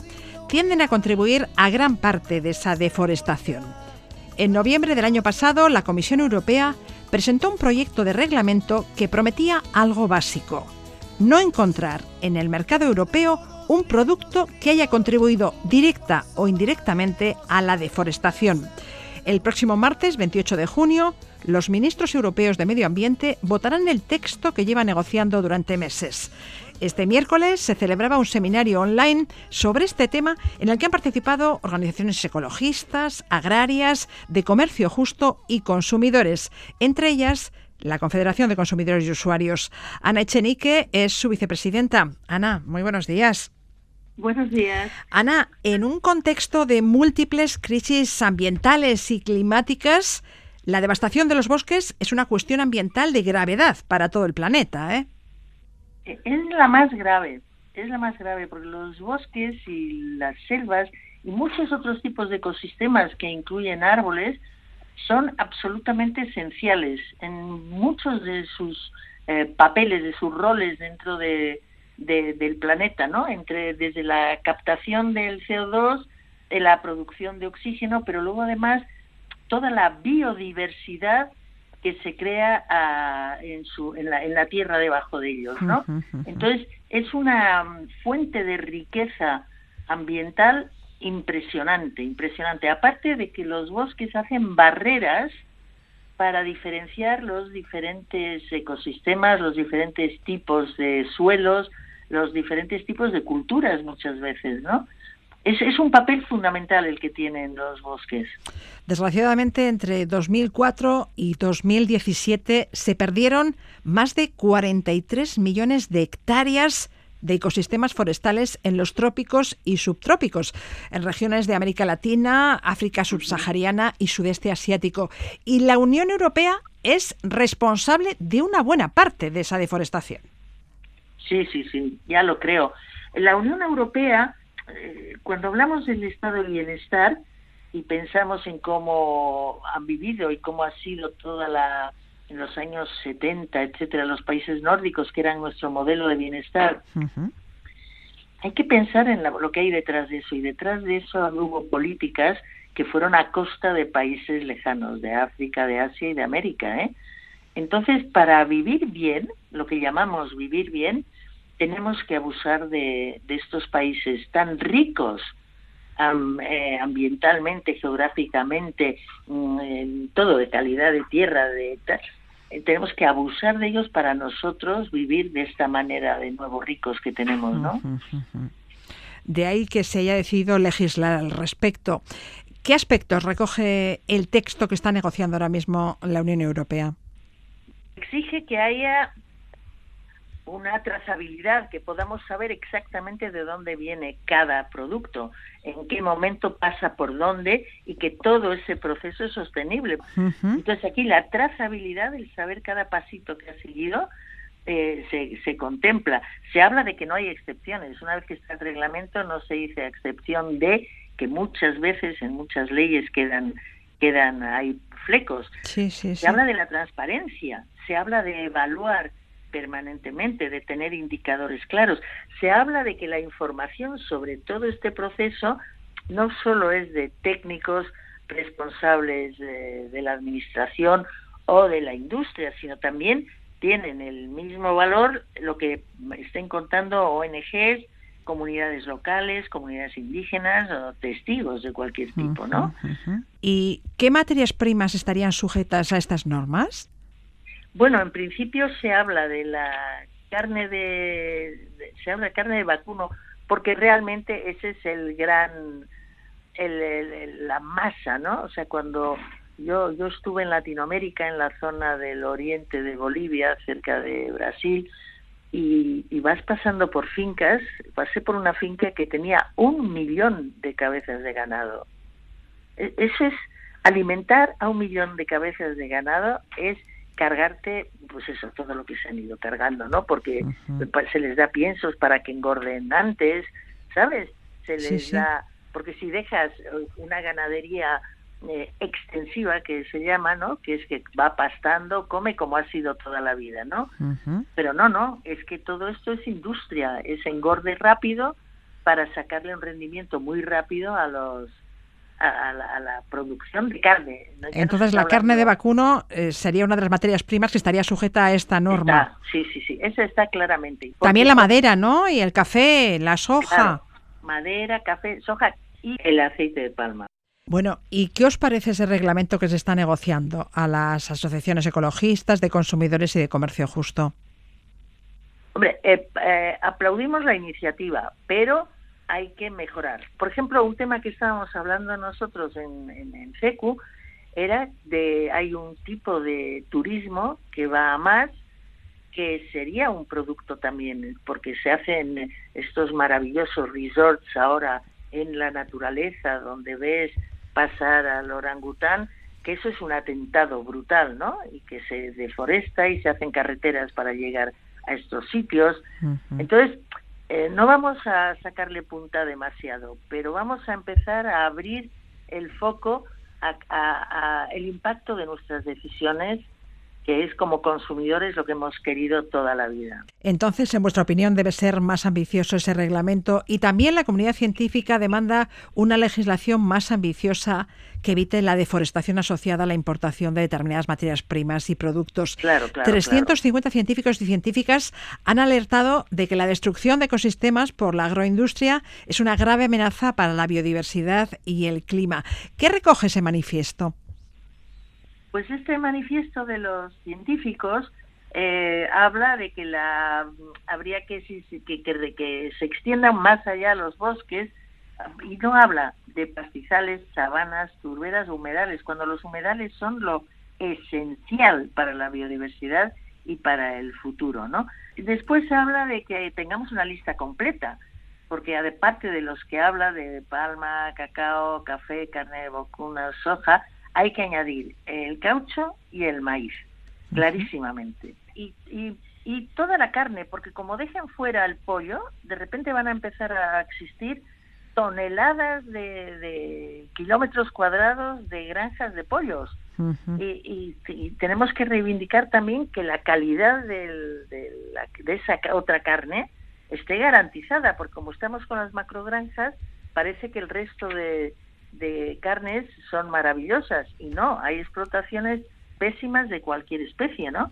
Speaker 2: tienden a contribuir a gran parte de esa deforestación. En noviembre del año pasado, la Comisión Europea presentó un proyecto de reglamento que prometía algo básico, no encontrar en el mercado europeo un producto que haya contribuido directa o indirectamente a la deforestación. El próximo martes 28 de junio, los ministros europeos de Medio Ambiente votarán el texto que lleva negociando durante meses. Este miércoles se celebraba un seminario online sobre este tema en el que han participado organizaciones ecologistas, agrarias, de comercio justo y consumidores, entre ellas la Confederación de Consumidores y Usuarios. Ana Echenique es su vicepresidenta. Ana, muy buenos días.
Speaker 7: Buenos días.
Speaker 2: Ana, en un contexto de múltiples crisis ambientales y climáticas, la devastación de los bosques es una cuestión ambiental de gravedad para todo el planeta, ¿eh?
Speaker 7: Es la más grave, es la más grave porque los bosques y las selvas y muchos otros tipos de ecosistemas que incluyen árboles son absolutamente esenciales en muchos de sus eh, papeles, de sus roles dentro de, del planeta, ¿no? Entre desde la captación del CO2, de la producción de oxígeno, pero luego además toda la biodiversidad que se crea ah, en, su, en, la, en la tierra debajo de ellos, ¿no? Entonces es una mm, fuente de riqueza ambiental impresionante, impresionante. Aparte de que los bosques hacen barreras para diferenciar los diferentes ecosistemas, los diferentes tipos de suelos, los diferentes tipos de culturas muchas veces, ¿no? Es, es, un papel fundamental el que tienen los bosques.
Speaker 2: Desgraciadamente, entre 2004 y 2017 se perdieron más de 43 millones de hectáreas de ecosistemas forestales en los trópicos y subtrópicos, en regiones de América Latina, África subsahariana y sudeste asiático. Y la Unión Europea es responsable de una buena parte de esa deforestación.
Speaker 7: Sí, sí, sí, ya lo creo. La Unión Europea, eh, cuando hablamos del estado de bienestar y pensamos en cómo han vivido y cómo ha sido toda la en los años 70, etcétera, los países nórdicos que eran nuestro modelo de bienestar. Hay que pensar en lo que hay detrás de eso y detrás de eso hubo políticas que fueron a costa de países lejanos, de África, de Asia y de América. ¿eh? Entonces, para vivir bien, lo que llamamos vivir bien, tenemos que abusar de, estos países tan ricos eh, ambientalmente, geográficamente, mm, en todo de calidad de tierra, de eh, tenemos que abusar de ellos para nosotros vivir de esta manera de nuevo ricos que tenemos, ¿no?
Speaker 2: De ahí que se haya decidido legislar al respecto. ¿Qué aspectos recoge el texto que está negociando ahora mismo la Unión Europea?
Speaker 7: Exige que haya una trazabilidad, que podamos saber exactamente de dónde viene cada producto, en qué momento pasa por dónde y que todo ese proceso es sostenible. Entonces aquí la trazabilidad, el saber cada pasito que ha seguido, eh, se, se contempla. Se habla de que no hay excepciones. Una vez que está el reglamento no se dice excepción de que muchas veces en muchas leyes quedan quedan hay flecos. se habla de la transparencia, se habla de evaluar permanentemente, de tener indicadores claros. Se habla de que la información sobre todo este proceso no solo es de técnicos responsables de, la administración o de la industria, sino también tienen el mismo valor lo que estén contando ONGs, comunidades locales, comunidades indígenas o testigos de cualquier tipo, ¿no?
Speaker 2: ¿Y qué materias primas estarían sujetas a estas normas?
Speaker 7: Bueno, en principio se habla de la carne de, se habla de carne de vacuno porque realmente ese es el gran el, la masa, ¿no? O sea, cuando Yo, yo estuve en Latinoamérica, en la zona del oriente de Bolivia, cerca de Brasil, y, y, vas pasando por fincas. Pasé por una finca que tenía un millón de cabezas de ganado. E, eso es alimentar a un millón de cabezas de ganado es cargarte, pues eso, todo lo que se han ido cargando, ¿no? Porque se les da piensos para que engorden antes, ¿sabes? Se les da, porque si dejas una ganadería eh, extensiva que se llama, ¿no? Que es que va pastando, come como ha sido toda la vida, ¿no? Pero no, no, es que todo esto es industria, es engorde rápido para sacarle un rendimiento muy rápido a los a, la, producción de carne.
Speaker 2: Entonces la carne de vacuno eh, sería una de las materias primas que estaría sujeta a esta norma.
Speaker 7: sí, sí, sí, eso está claramente.
Speaker 2: También la madera, ¿no? Y el café, la soja.
Speaker 7: madera, café, soja y el aceite de palma.
Speaker 2: Bueno, ¿y qué os parece ese reglamento que se está negociando a las asociaciones ecologistas de consumidores y de comercio justo?
Speaker 7: Hombre, eh, eh, aplaudimos la iniciativa, pero hay que mejorar. Por ejemplo, un tema que estábamos hablando nosotros en, en, SECU era de hay un tipo de turismo que va a más que sería un producto también porque se hacen estos maravillosos resorts ahora en la naturaleza donde ves pasar al orangután que eso es un atentado brutal, ¿no? Y que se deforesta y se hacen carreteras para llegar a estos sitios. Entonces, eh, no vamos a sacarle punta demasiado, pero vamos a empezar a abrir el foco a, el impacto de nuestras decisiones que es como consumidores lo que hemos querido toda la vida.
Speaker 2: Entonces, en vuestra opinión, debe ser más ambicioso ese reglamento y también la comunidad científica demanda una legislación más ambiciosa que evite la deforestación asociada a la importación de determinadas materias primas y productos.
Speaker 7: Claro,
Speaker 2: 350 científicos y científicas han alertado de que la destrucción de ecosistemas por la agroindustria es una grave amenaza para la biodiversidad y el clima. ¿Qué recoge ese manifiesto?
Speaker 7: Pues este manifiesto de los científicos eh, habla de que la habría que, que, que, se extiendan más allá los bosques y no habla de pastizales, sabanas, turberas, humedales, cuando los humedales son lo esencial para la biodiversidad y para el futuro, ¿no? Después habla de que tengamos una lista completa, porque aparte de los que habla de palma, cacao, café, carne de soja, hay que añadir el caucho y el maíz, clarísimamente. Y, y, y toda la carne, porque como dejen fuera el pollo, de repente van a empezar a existir toneladas de, kilómetros cuadrados de granjas de pollos. y, tenemos que reivindicar también que la calidad de, de esa otra carne esté garantizada, porque como estamos con las macrogranjas, parece que el resto de, de carnes son maravillosas y no, hay explotaciones pésimas de cualquier especie, ¿no?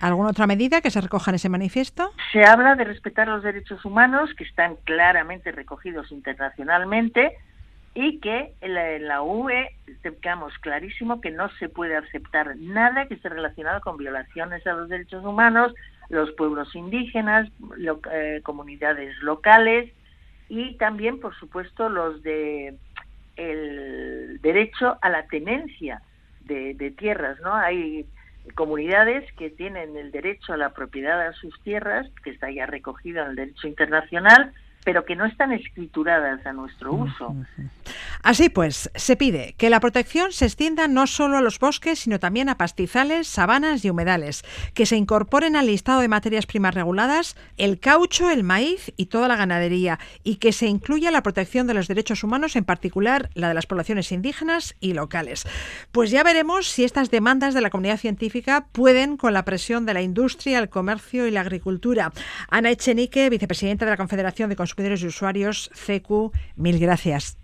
Speaker 2: ¿Alguna otra medida que se recoja en ese manifiesto?
Speaker 7: Se habla de respetar los derechos humanos que están claramente recogidos internacionalmente y que en la, en la UE tengamos clarísimo que no se puede aceptar nada que esté relacionado con violaciones a los derechos humanos, los pueblos indígenas, eh, comunidades locales y también, por supuesto, los de el derecho a la tenencia de, de tierras, ¿no? Hay comunidades que tienen el derecho a la propiedad de sus tierras, que está ya recogido en el derecho internacional, pero que no están escrituradas a nuestro uso.
Speaker 2: Así pues, se pide que la protección se extienda no solo a los bosques, sino también a pastizales, sabanas y humedales, que se incorporen al listado de materias primas reguladas el caucho, el maíz y toda la ganadería, y que se incluya la protección de los derechos humanos, en particular la de las poblaciones indígenas y locales. Pues ya veremos si estas demandas de la comunidad científica pueden con la presión de la industria, el comercio y la agricultura. Ana Echenique, vicepresidenta de la Confederación de Consumidores y usuarios, CECU, mil gracias.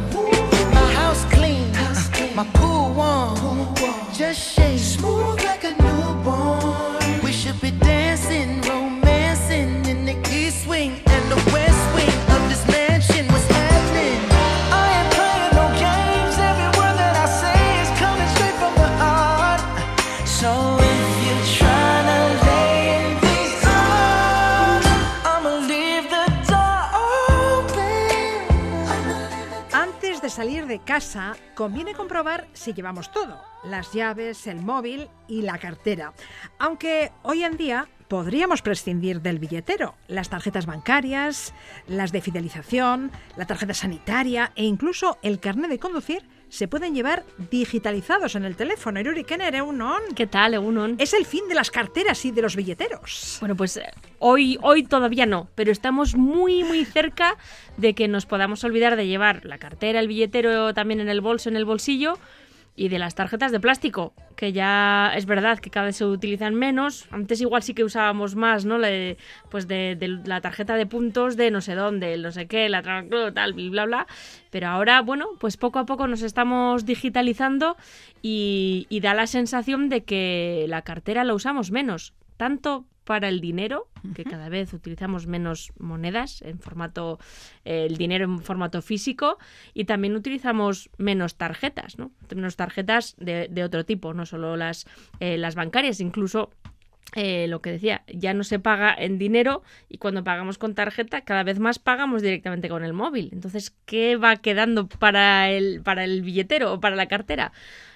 Speaker 8: My pool one, cool just shake smooth like a newborn.
Speaker 2: Salir de casa, conviene comprobar si llevamos todo, las llaves, el móvil y la cartera. Aunque hoy en día podríamos prescindir del billetero, las tarjetas bancarias, las de fidelización, la tarjeta sanitaria e incluso el carnet de conducir se pueden llevar digitalizados en el teléfono. Iruri Kenner, Eunon.
Speaker 9: ¿Qué tal, Eunon?
Speaker 2: Es el fin de las carteras y de los billeteros.
Speaker 9: Bueno, pues eh, hoy, hoy todavía no, pero estamos muy, muy cerca de que nos podamos olvidar de llevar la cartera, el billetero también en el bolso, en el bolsillo y de las tarjetas de plástico, que ya es verdad que cada vez se utilizan menos. Antes igual sí que usábamos más, ¿no? Pues de, de la tarjeta de puntos de no sé dónde, no sé qué, la tal, bla, bla. Pero ahora, bueno, pues poco a poco nos estamos digitalizando y, y da la sensación de que la cartera la usamos menos, tanto para el dinero, que cada vez utilizamos menos monedas en formato, eh, el dinero en formato físico, y también utilizamos menos tarjetas, ¿no? Menos tarjetas de, de otro tipo, no solo las, eh, las bancarias, incluso eh, lo que decía, ya no se paga en dinero y cuando pagamos con tarjeta cada vez más pagamos directamente con el móvil. Entonces, ¿qué va quedando para el, para el billetero o para la cartera?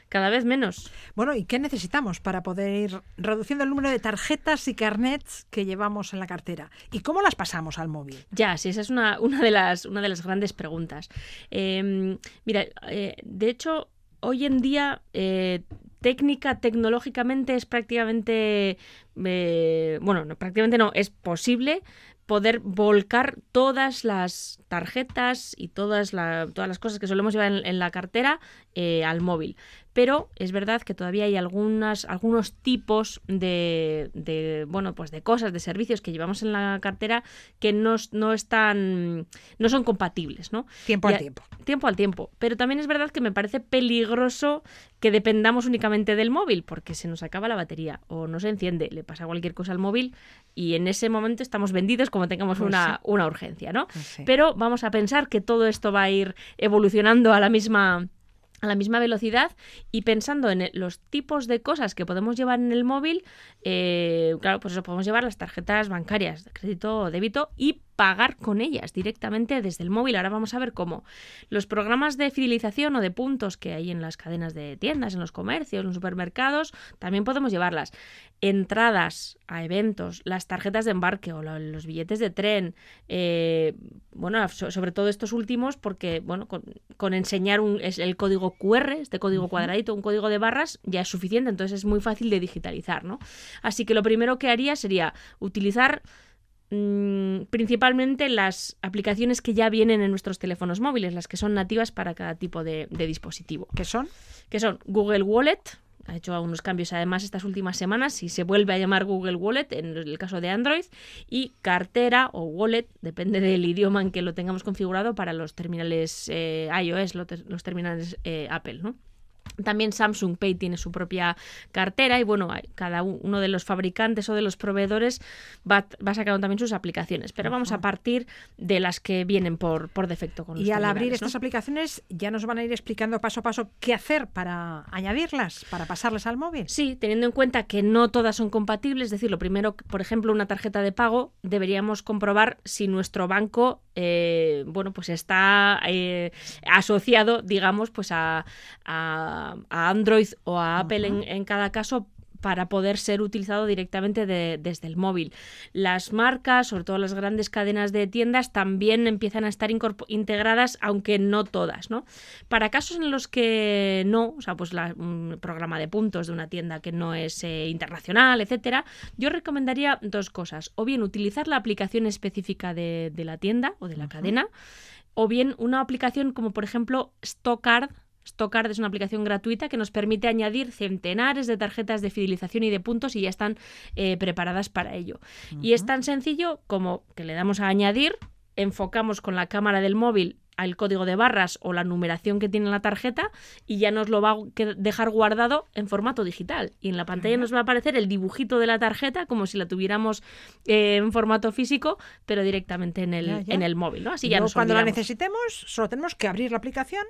Speaker 9: Cada vez menos.
Speaker 2: Bueno, ¿y qué necesitamos para poder ir reduciendo el número de tarjetas y carnets que llevamos en la cartera? ¿Y cómo las pasamos al móvil?
Speaker 9: Ya, sí, esa es una, una, de, las, una de las grandes preguntas. Eh, mira, eh, de hecho, hoy en día, eh, técnica, tecnológicamente, es prácticamente, eh, bueno, no, prácticamente no, es posible poder volcar todas las tarjetas y todas, la- todas las cosas que solemos llevar en, en la cartera eh, al móvil. Pero es verdad que todavía hay algunas, algunos tipos de, de, bueno, pues de cosas, de servicios que llevamos en la cartera que no, no están, no son compatibles, ¿no?
Speaker 2: Tiempo al
Speaker 9: a-
Speaker 2: tiempo.
Speaker 9: Tiempo al tiempo. Pero también es verdad que me parece peligroso que dependamos únicamente del móvil, porque se nos acaba la batería o no se enciende, le pasa cualquier cosa al móvil y en ese momento estamos vendidos como tengamos
Speaker 2: Pues
Speaker 9: una,
Speaker 2: sí.
Speaker 9: una urgencia, ¿no?
Speaker 2: Pues sí.
Speaker 9: Pero vamos a pensar que todo esto va a ir evolucionando a la misma a la misma velocidad y pensando en los tipos de cosas que podemos llevar en el móvil, eh, claro, pues eso podemos llevar las tarjetas bancarias crédito o débito y pagar con ellas directamente desde el móvil. Ahora vamos a ver cómo los programas de fidelización o de puntos que hay en las cadenas de tiendas, en los comercios, en los supermercados, también podemos llevarlas. Entradas a eventos, las tarjetas de embarque o los billetes de tren, eh, bueno, so- sobre todo estos últimos porque, bueno, con, con enseñar un, es el código QR, este código cuadradito, un código de barras, ya es suficiente, entonces es muy fácil de digitalizar, ¿no? Así que lo primero que haría sería utilizar mm, principalmente las aplicaciones que ya vienen en nuestros teléfonos móviles, las que son nativas para cada tipo de, de dispositivo,
Speaker 2: ¿Qué son?
Speaker 9: que son Google Wallet, ha hecho algunos cambios además estas últimas semanas y se vuelve a llamar Google Wallet en el caso de Android y cartera o wallet, depende del idioma en que lo tengamos configurado para los terminales eh, iOS, los terminales eh, Apple, ¿no? También Samsung Pay tiene su propia cartera y bueno, cada uno de los fabricantes o de los proveedores va, va sacando también sus aplicaciones, pero vamos a partir de las que vienen por, por defecto con
Speaker 2: Y al abrir estas aplicaciones ya nos van a ir explicando paso a paso qué hacer para añadirlas, para pasarlas al móvil.
Speaker 9: Sí, teniendo en cuenta que no todas son compatibles, es decir, lo primero, por ejemplo, una tarjeta de pago, deberíamos comprobar si nuestro banco, eh, bueno, pues está eh, asociado, digamos, pues a, a- a Android o a Apple en, en cada caso para poder ser utilizado directamente de- desde el móvil. Las marcas, sobre todo las grandes cadenas de tiendas, también empiezan a estar integradas, aunque no todas, ¿no? Para casos en los que no, o sea, pues la- un programa de puntos de una tienda que no es eh, internacional, etcétera, yo recomendaría dos cosas. O bien utilizar la aplicación específica de, de la tienda o de la cadena, o bien una aplicación como por ejemplo Stockcard. Stockcard es una aplicación gratuita que nos permite añadir centenares de tarjetas de fidelización y de puntos y ya están eh, preparadas para ello. Y es tan sencillo como que le damos a añadir, enfocamos con la cámara del móvil al código de barras o la numeración que tiene la tarjeta y ya nos lo va a dejar guardado en formato digital. Y en la pantalla nos va a aparecer el dibujito de la tarjeta como si la tuviéramos eh, en formato físico, pero directamente en el,
Speaker 2: Ya, ya.
Speaker 9: en el móvil. ¿no? Así ya nos
Speaker 2: cuando la necesitemos, solo tenemos que abrir la aplicación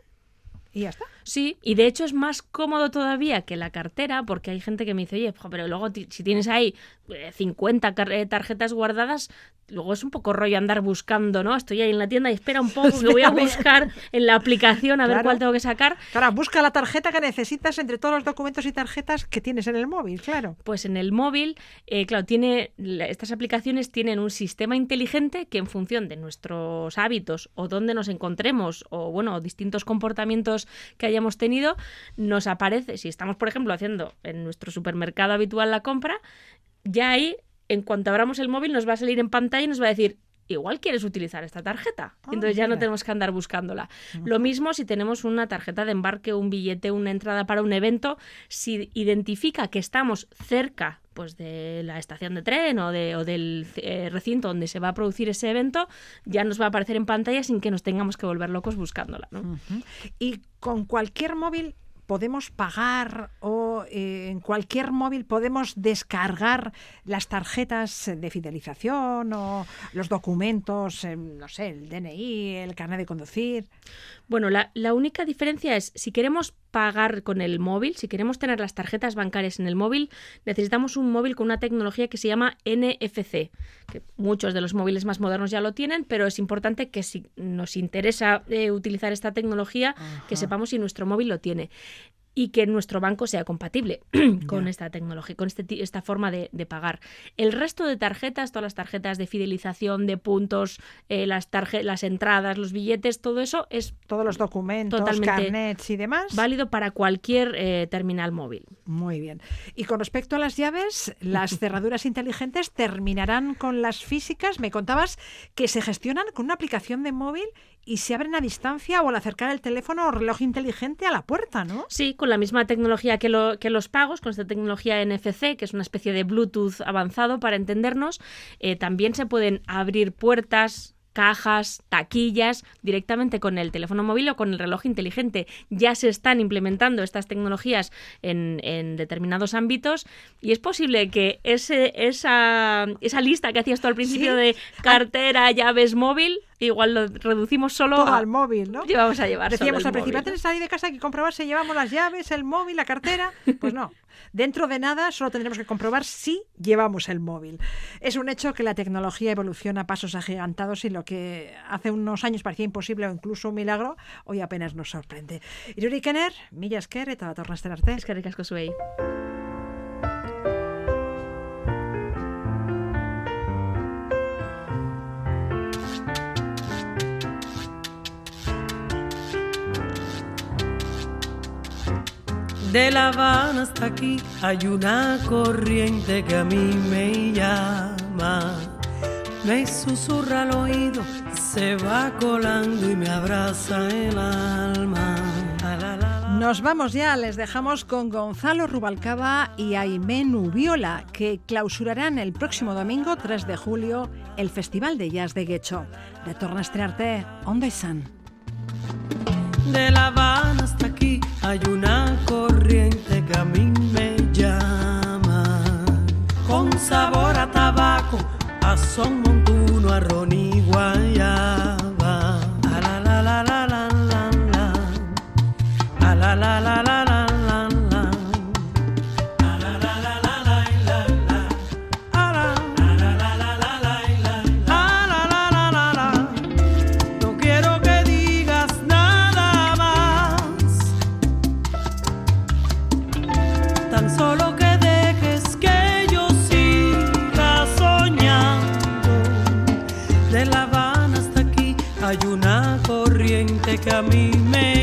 Speaker 2: y ya está.
Speaker 9: Sí, y de hecho es más cómodo todavía que la cartera, porque hay gente que me dice, oye, pero luego si tienes ahí eh, 50 car- eh, tarjetas guardadas, luego es un poco rollo andar buscando, ¿no? Estoy ahí en la tienda y espera un poco *laughs* que voy a buscar en la aplicación a ver cuál tengo que sacar.
Speaker 2: Claro, busca la tarjeta que necesitas entre todos los documentos y tarjetas que tienes en el móvil, claro.
Speaker 9: Pues en el móvil, eh, claro, tiene estas aplicaciones tienen un sistema inteligente que en función de nuestros hábitos o dónde nos encontremos o bueno, distintos comportamientos que hayamos tenido, nos aparece, si estamos, por ejemplo, haciendo en nuestro supermercado habitual la compra, ya ahí, en cuanto abramos el móvil, nos va a salir en pantalla y nos va a decir, igual quieres utilizar esta tarjeta.
Speaker 2: Ah,
Speaker 9: Entonces ya no tenemos que andar buscándola. Lo mismo si tenemos una tarjeta de embarque, un billete, una entrada para un evento, si identifica que estamos cerca pues de la estación de tren o, de, o del eh, recinto donde se va a producir ese evento, ya nos va a aparecer en pantalla sin que nos tengamos que volver locos buscándola. ¿no?
Speaker 2: Y con cualquier móvil podemos pagar o eh, en cualquier móvil podemos descargar las tarjetas de fidelización o los documentos, eh, no sé, el DNI, el carnet de conducir.
Speaker 9: Bueno, la, la única diferencia es si queremos pagar con el móvil, si queremos tener las tarjetas bancarias en el móvil, necesitamos un móvil con una tecnología que se llama NFC, que muchos de los móviles más modernos ya lo tienen, pero es importante que si nos interesa eh, utilizar esta tecnología, que sepamos si nuestro móvil lo tiene y que nuestro banco sea compatible *clears throat* con esta tecnología, con este, esta forma de, de pagar. El resto de tarjetas, todas las tarjetas de fidelización, de puntos, eh, las, tarje- las entradas, los billetes, todo eso es
Speaker 2: Todos los documentos, carnets y demás.
Speaker 9: válido para cualquier eh, terminal móvil.
Speaker 2: Muy bien. Y con respecto a las llaves, las *laughs* cerraduras inteligentes terminarán con las físicas. Me contabas que se gestionan con una aplicación de móvil y se abren a distancia o al acercar el teléfono o reloj inteligente a la puerta, ¿no?
Speaker 9: Sí, con la misma tecnología que, lo- que los pagos, con esta tecnología NFC, que es una especie de Bluetooth avanzado para entendernos, eh, también se pueden abrir puertas cajas, taquillas, directamente con el teléfono móvil o con el reloj inteligente. Ya se están implementando estas tecnologías en, en determinados ámbitos y es posible que ese, esa, esa lista que hacías tú al principio
Speaker 2: Sí.
Speaker 9: de cartera, llaves, móvil, igual lo reducimos solo
Speaker 2: Todo
Speaker 9: a...
Speaker 2: al móvil, ¿no?
Speaker 9: Llevamos a llevar
Speaker 2: Decíamos
Speaker 9: solo
Speaker 2: al principio, antes de salir de casa hay que comprobar si llevamos las llaves, el móvil, la cartera. *laughs* Pues no. Dentro de nada solo tendremos que comprobar si llevamos el móvil. Es un hecho que la tecnología evoluciona a pasos agigantados y lo que hace unos años parecía imposible o incluso un milagro, hoy apenas nos sorprende. Iruri Kenner, mila esker eta datorren arte.
Speaker 9: Eskerrik asko zuei.
Speaker 10: De La Habana hasta aquí hay una corriente que a mí me llama. Me susurra al oído, se va colando y me abraza el alma.
Speaker 2: Nos vamos ya, les dejamos con Gonzalo Rubalcaba y Aimé Nubiola, que clausurarán el próximo domingo 3 de julio el Festival de Jazz de Guecho. Retorna a estrenarte Ondo Izan.
Speaker 10: De La Habana hasta aquí hay una corriente que a mí me llama. Con sabor a tabaco, a son montuno, a ron y guayaba. A la la la hay una corriente que a mí me